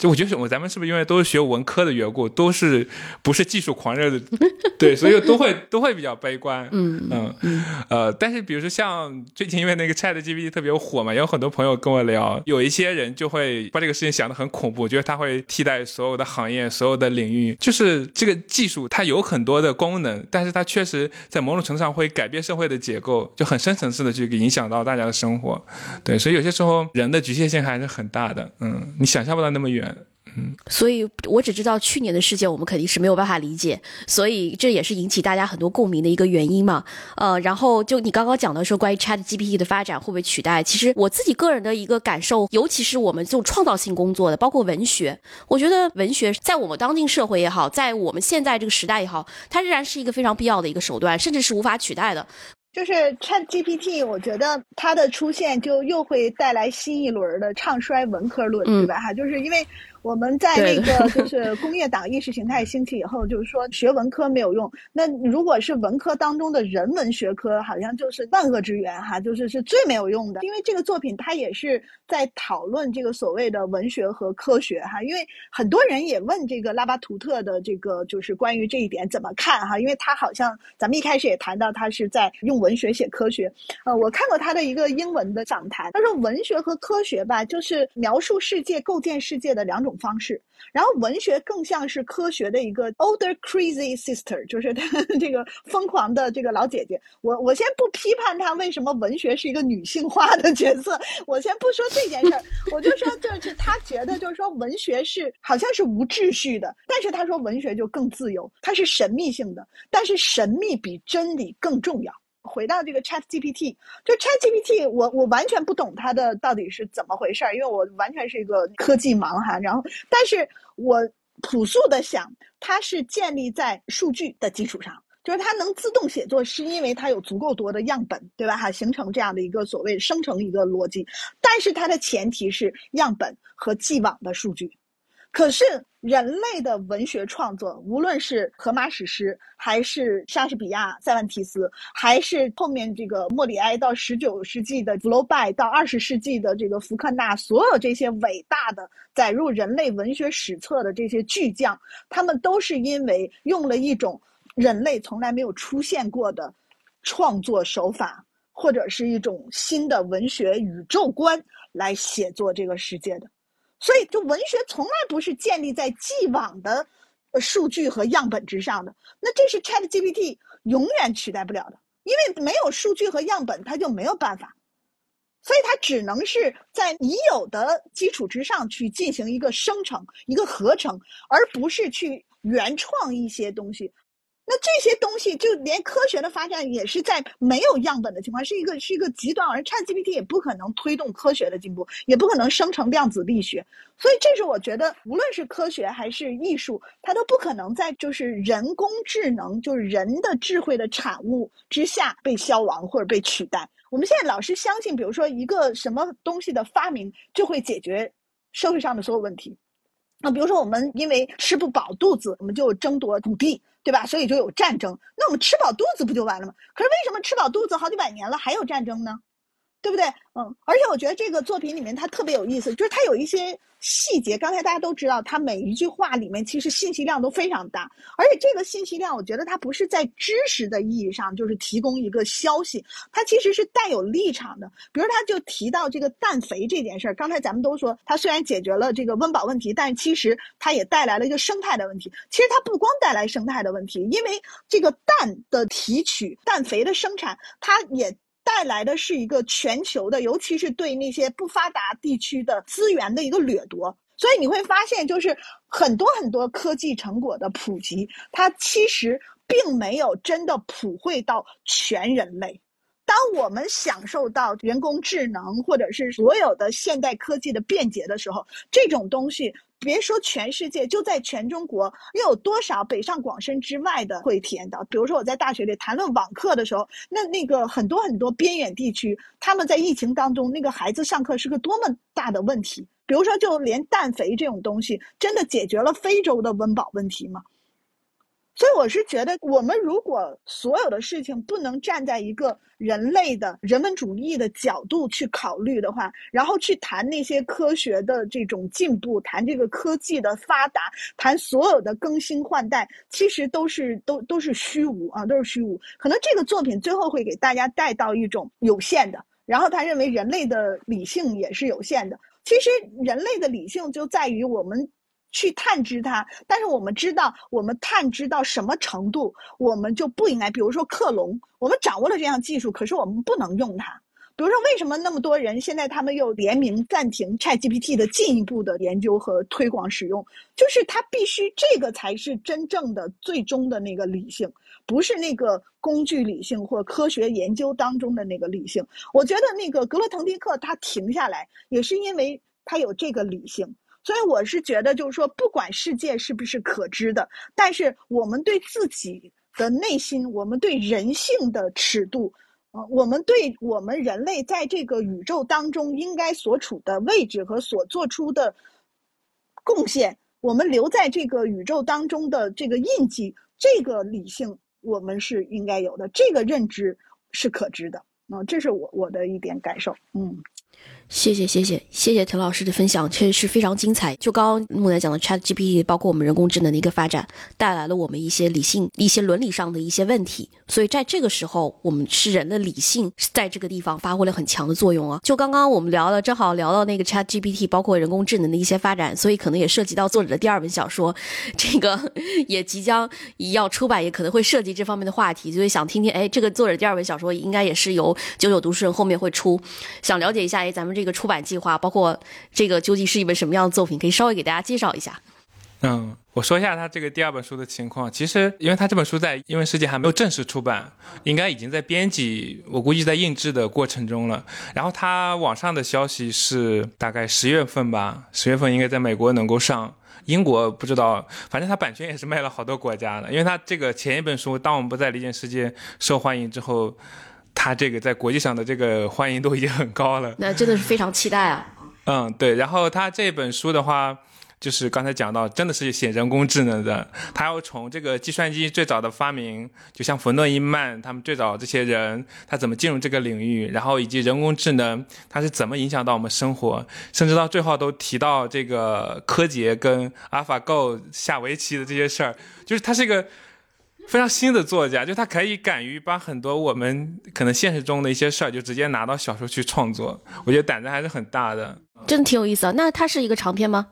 就我觉得，我咱们是不是因为都是学文科的缘故，都是不是技术狂热的，对，所以都会都会比较悲观。嗯嗯呃，但是比如说像最近因为那个 Chat GPT 特别火嘛，有很多朋友跟我聊，有一些人就会把这个事情想得很恐怖，觉得它会替代所有的行业、所有的领域。就是这个技术它有很多的功能，但是它确实在某种程度上会改变社会的结构，就很深层次的去影响到大家的生活。对，所以有些时候人的局限性还是很大的。嗯，你想象不到那么远。嗯，所以我只知道去年的事件，我们肯定是没有办法理解，所以这也是引起大家很多共鸣的一个原因嘛。呃，然后就你刚刚讲的说关于 Chat GPT 的发展会不会取代，其实我自己个人的一个感受，尤其是我们这种创造性工作的，包括文学，我觉得文学在我们当今社会也好，在我们现在这个时代也好，它仍然是一个非常必要的一个手段，甚至是无法取代的。就是 Chat GPT，我觉得它的出现就又会带来新一轮的唱衰文科论，对吧？哈，就是因为。我们在那个就 是工业党意识形态兴起以后，就是说学文科没有用。那如果是文科当中的人文学科，好像就是万恶之源哈，就是是最没有用的。因为这个作品它也是在讨论这个所谓的文学和科学哈。因为很多人也问这个拉巴图特的这个就是关于这一点怎么看哈？因为他好像咱们一开始也谈到他是在用文学写科学。呃，我看过他的一个英文的访谈，他说文学和科学吧，就是描述世界、构建世界的两种。方式，然后文学更像是科学的一个 older crazy sister，就是他 这个疯狂的这个老姐姐。我我先不批判他为什么文学是一个女性化的角色，我先不说这件事儿，我就说就是 他觉得就是说文学是好像是无秩序的，但是他说文学就更自由，它是神秘性的，但是神秘比真理更重要。回到这个 Chat GPT，就 Chat GPT，我我完全不懂它的到底是怎么回事儿，因为我完全是一个科技盲哈。然后，但是我朴素的想，它是建立在数据的基础上，就是它能自动写作，是因为它有足够多的样本，对吧？哈，形成这样的一个所谓生成一个逻辑。但是它的前提是样本和既往的数据。可是人类的文学创作，无论是荷马史诗，还是莎士比亚、塞万提斯，还是后面这个莫里埃到十九世纪的福楼拜，到二十世纪的这个福克纳，所有这些伟大的载入人类文学史册的这些巨匠，他们都是因为用了一种人类从来没有出现过的创作手法，或者是一种新的文学宇宙观来写作这个世界的。所以，就文学从来不是建立在既往的数据和样本之上的。那这是 Chat GPT 永远取代不了的，因为没有数据和样本，它就没有办法。所以它只能是在已有的基础之上去进行一个生成、一个合成，而不是去原创一些东西。那这些东西，就连科学的发展也是在没有样本的情况，是一个是一个极端，而 ChatGPT 也不可能推动科学的进步，也不可能生成量子力学。所以，这是我觉得，无论是科学还是艺术，它都不可能在就是人工智能，就是人的智慧的产物之下被消亡或者被取代。我们现在老是相信，比如说一个什么东西的发明就会解决社会上的所有问题。那比如说，我们因为吃不饱肚子，我们就争夺土地，对吧？所以就有战争。那我们吃饱肚子不就完了吗？可是为什么吃饱肚子好几百年了还有战争呢？对不对？嗯，而且我觉得这个作品里面它特别有意思，就是它有一些细节。刚才大家都知道，它每一句话里面其实信息量都非常大，而且这个信息量，我觉得它不是在知识的意义上，就是提供一个消息，它其实是带有立场的。比如，他就提到这个氮肥这件事儿。刚才咱们都说，它虽然解决了这个温饱问题，但其实它也带来了一个生态的问题。其实它不光带来生态的问题，因为这个氮的提取、氮肥的生产，它也。带来的是一个全球的，尤其是对那些不发达地区的资源的一个掠夺。所以你会发现，就是很多很多科技成果的普及，它其实并没有真的普惠到全人类。当我们享受到人工智能或者是所有的现代科技的便捷的时候，这种东西。别说全世界，就在全中国，又有多少北上广深之外的会体验到？比如说我在大学里谈论网课的时候，那那个很多很多边远地区，他们在疫情当中，那个孩子上课是个多么大的问题。比如说，就连氮肥这种东西，真的解决了非洲的温饱问题吗？所以我是觉得，我们如果所有的事情不能站在一个人类的人文主义的角度去考虑的话，然后去谈那些科学的这种进步，谈这个科技的发达，谈所有的更新换代，其实都是都都是虚无啊，都是虚无。可能这个作品最后会给大家带到一种有限的，然后他认为人类的理性也是有限的。其实人类的理性就在于我们。去探知它，但是我们知道，我们探知到什么程度，我们就不应该。比如说克隆，我们掌握了这项技术，可是我们不能用它。比如说，为什么那么多人现在他们又联名暂停 ChatGPT 的进一步的研究和推广使用？就是它必须这个才是真正的最终的那个理性，不是那个工具理性或科学研究当中的那个理性。我觉得那个格罗滕迪克他停下来，也是因为他有这个理性。所以我是觉得，就是说，不管世界是不是可知的，但是我们对自己的内心，我们对人性的尺度，呃，我们对我们人类在这个宇宙当中应该所处的位置和所做出的贡献，我们留在这个宇宙当中的这个印记，这个理性我们是应该有的，这个认知是可知的。啊，这是我我的一点感受。嗯。谢谢谢谢谢谢陈老师的分享，确实是非常精彩。就刚刚木乃讲的 Chat GPT，包括我们人工智能的一个发展，带来了我们一些理性、一些伦理上的一些问题。所以在这个时候，我们是人的理性在这个地方发挥了很强的作用啊。就刚刚我们聊了，正好聊到那个 Chat GPT，包括人工智能的一些发展，所以可能也涉及到作者的第二本小说，这个也即将要出版，也可能会涉及这方面的话题。所以想听听，哎，这个作者第二本小说应该也是由九九读书人后面会出，想了解一下，哎，咱们这。这个出版计划包括这个究竟是一本什么样的作品？可以稍微给大家介绍一下。嗯，我说一下他这个第二本书的情况。其实，因为他这本书在英文世界还没有正式出版，应该已经在编辑，我估计在印制的过程中了。然后他网上的消息是大概十月份吧，十月份应该在美国能够上，英国不知道。反正他版权也是卖了好多国家的，因为他这个前一本书《当我们不再理解世界》受欢迎之后。他这个在国际上的这个欢迎度已经很高了，那真的是非常期待啊。嗯，对。然后他这本书的话，就是刚才讲到，真的是写人工智能的。他要从这个计算机最早的发明，就像冯诺依曼他们最早这些人，他怎么进入这个领域，然后以及人工智能它是怎么影响到我们生活，甚至到最后都提到这个柯洁跟阿尔法 Go 下围棋的这些事儿，就是他是一个。非常新的作家，就他可以敢于把很多我们可能现实中的一些事儿，就直接拿到小说去创作。我觉得胆子还是很大的，真的挺有意思啊。那它是一个长篇吗？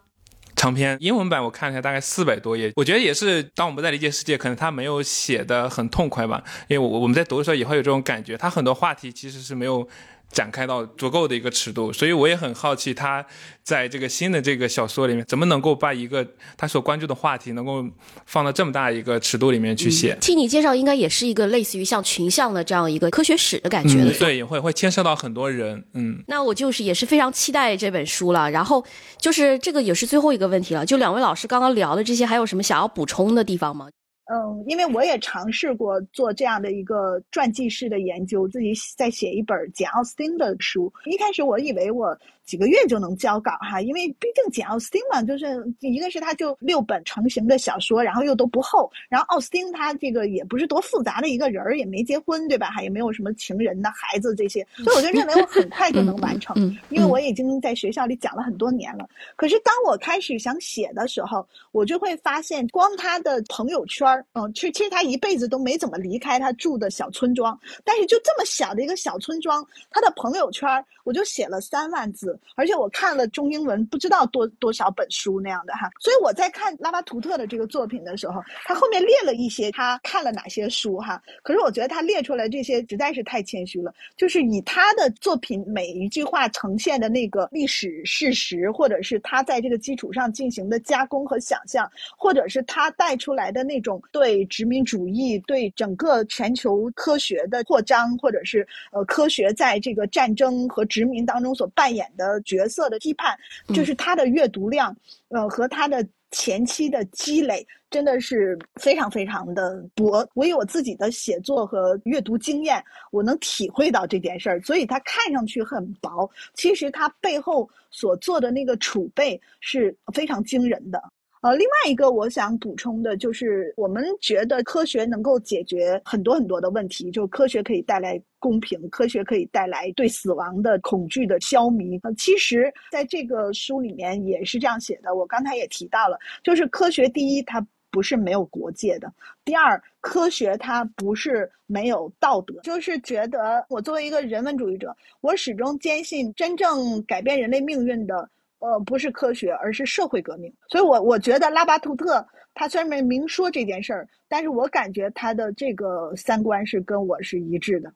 长篇，英文版我看了一下，大概四百多页。我觉得也是，当我们在理解世界，可能他没有写的很痛快吧。因为我我们在读的时候也会有这种感觉，他很多话题其实是没有展开到足够的一个尺度，所以我也很好奇他在这个新的这个小说里面怎么能够把一个他所关注的话题能够放到这么大一个尺度里面去写。听你介绍，应该也是一个类似于像群像的这样一个科学史的感觉的。对，会会牵涉到很多人。嗯，那我就是也是非常期待这本书了。然后就是这个也是最后一个问题了，就两位老师刚刚聊的这些，还有什么想要补充的地方吗？嗯，因为我也尝试过做这样的一个传记式的研究，自己在写一本简奥斯汀的书。一开始我以为我。几个月就能交稿哈，因为毕竟简奥斯汀嘛，就是一个是他就六本成型的小说，然后又都不厚，然后奥斯汀他这个也不是多复杂的一个人儿，也没结婚对吧？哈，也没有什么情人的孩子这些，所以我就认为我很快就能完成，因为我已经在学校里讲了很多年了。可是当我开始想写的时候，我就会发现，光他的朋友圈儿，嗯，其实其实他一辈子都没怎么离开他住的小村庄，但是就这么小的一个小村庄，他的朋友圈儿，我就写了三万字。而且我看了中英文不知道多多少本书那样的哈，所以我在看拉巴图特的这个作品的时候，他后面列了一些他看了哪些书哈。可是我觉得他列出来这些实在是太谦虚了，就是以他的作品每一句话呈现的那个历史事实，或者是他在这个基础上进行的加工和想象，或者是他带出来的那种对殖民主义、对整个全球科学的扩张，或者是呃科学在这个战争和殖民当中所扮演的角。色的批判，就是他的阅读量，呃，和他的前期的积累，真的是非常非常的薄。我有我自己的写作和阅读经验，我能体会到这件事儿，所以他看上去很薄，其实他背后所做的那个储备是非常惊人的。呃，另外一个我想补充的就是，我们觉得科学能够解决很多很多的问题，就科学可以带来公平，科学可以带来对死亡的恐惧的消弭。呃，其实在这个书里面也是这样写的。我刚才也提到了，就是科学第一，它不是没有国界的；第二，科学它不是没有道德。就是觉得我作为一个人文主义者，我始终坚信，真正改变人类命运的。呃，不是科学，而是社会革命。所以，我我觉得拉巴图特他虽然没明说这件事儿，但是我感觉他的这个三观是跟我是一致的。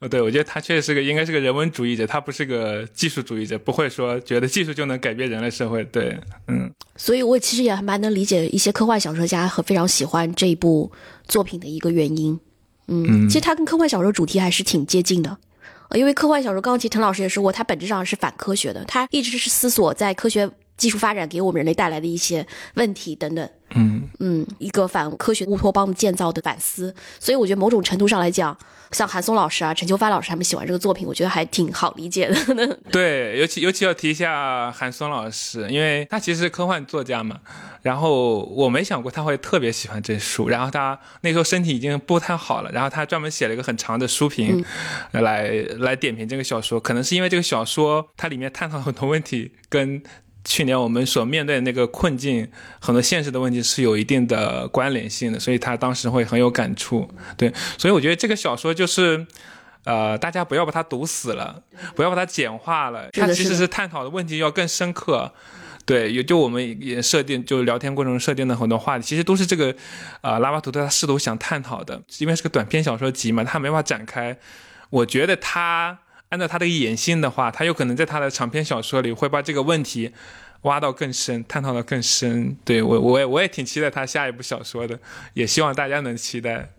呃，对，我觉得他确实是个应该是个人文主义者，他不是个技术主义者，不会说觉得技术就能改变人类社会。对，嗯。所以我其实也蛮能理解一些科幻小说家和非常喜欢这一部作品的一个原因。嗯，其实他跟科幻小说主题还是挺接近的。因为科幻小说，刚刚其实陈老师也说过，它本质上是反科学的，它一直是思索在科学技术发展给我们人类带来的一些问题等等。嗯嗯，一个反科学乌托邦建造的反思，所以我觉得某种程度上来讲，像韩松老师啊、陈秋发老师他们喜欢这个作品，我觉得还挺好理解的。对，尤其尤其要提一下韩松老师，因为他其实是科幻作家嘛。然后我没想过他会特别喜欢这书，然后他那时候身体已经不太好了，然后他专门写了一个很长的书评，来来点评这个小说。可能是因为这个小说它里面探讨很多问题跟。去年我们所面对的那个困境，很多现实的问题是有一定的关联性的，所以他当时会很有感触。对，所以我觉得这个小说就是，呃，大家不要把它读死了，不要把它简化了，它其实是探讨的问题要更深刻。对，也就我们也设定，就聊天过程中设定的很多话题，其实都是这个，呃，拉巴图特他试图想探讨的，因为是个短篇小说集嘛，他没法展开。我觉得他。按照他的野心的话，他有可能在他的长篇小说里会把这个问题挖到更深，探讨到更深。对我，我也我也挺期待他下一部小说的，也希望大家能期待。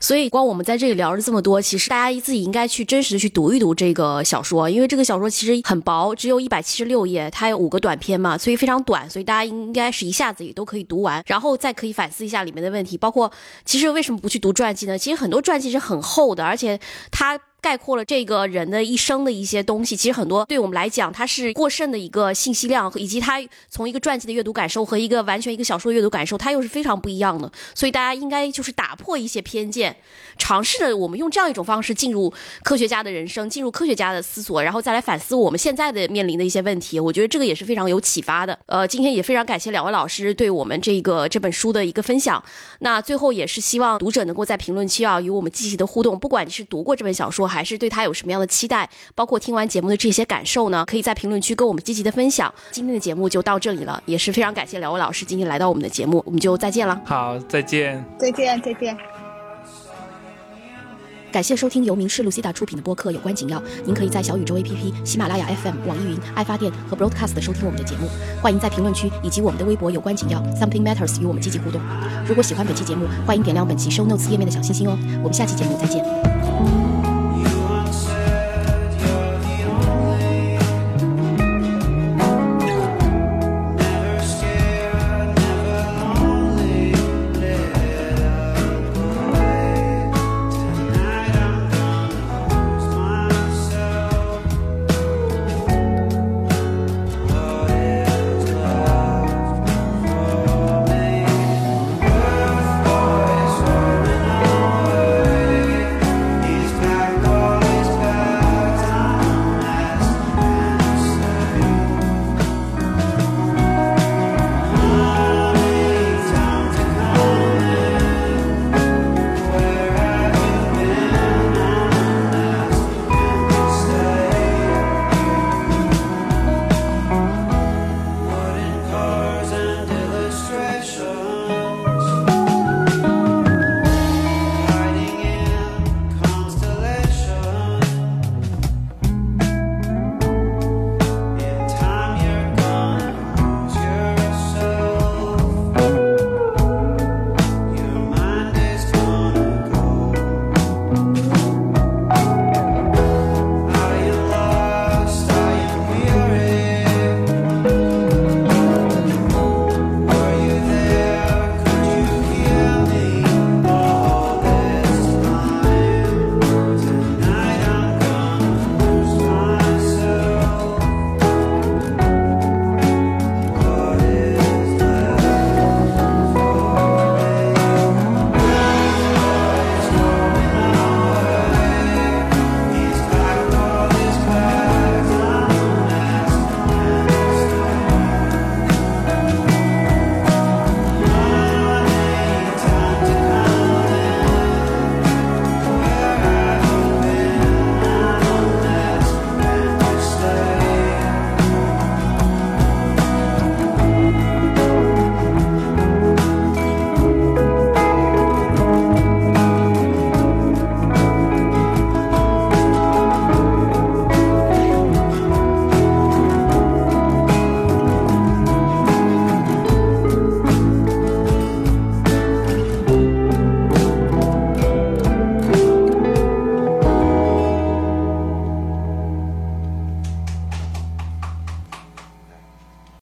所以，光我们在这里聊了这么多，其实大家自己应该去真实的去读一读这个小说，因为这个小说其实很薄，只有一百七十六页，它有五个短篇嘛，所以非常短，所以大家应该是一下子也都可以读完，然后再可以反思一下里面的问题，包括其实为什么不去读传记呢？其实很多传记是很厚的，而且它。概括了这个人的一生的一些东西，其实很多对我们来讲，它是过剩的一个信息量，以及他从一个传记的阅读感受和一个完全一个小说的阅读感受，它又是非常不一样的。所以大家应该就是打破一些偏见，尝试着我们用这样一种方式进入科学家的人生，进入科学家的思索，然后再来反思我们现在的面临的一些问题。我觉得这个也是非常有启发的。呃，今天也非常感谢两位老师对我们这个这本书的一个分享。那最后也是希望读者能够在评论区啊与我们积极的互动，不管你是读过这本小说，还是对他有什么。样的期待，包括听完节目的这些感受呢？可以在评论区跟我们积极的分享。今天的节目就到这里了，也是非常感谢两位老师今天来到我们的节目，我们就再见了。好，再见，再见，再见。感谢收听由名仕路 Cida 出品的播客《有关紧要》。您可以在小宇宙 APP、喜马拉雅 FM、网易云、爱发电和 Broadcast 收听我们的节目。欢迎在评论区以及我们的微博“有关紧要 Something Matters” 与我们积极互动。如果喜欢本期节目，欢迎点亮本期 Show Notes 页面的小心心哦。我们下期节目再见。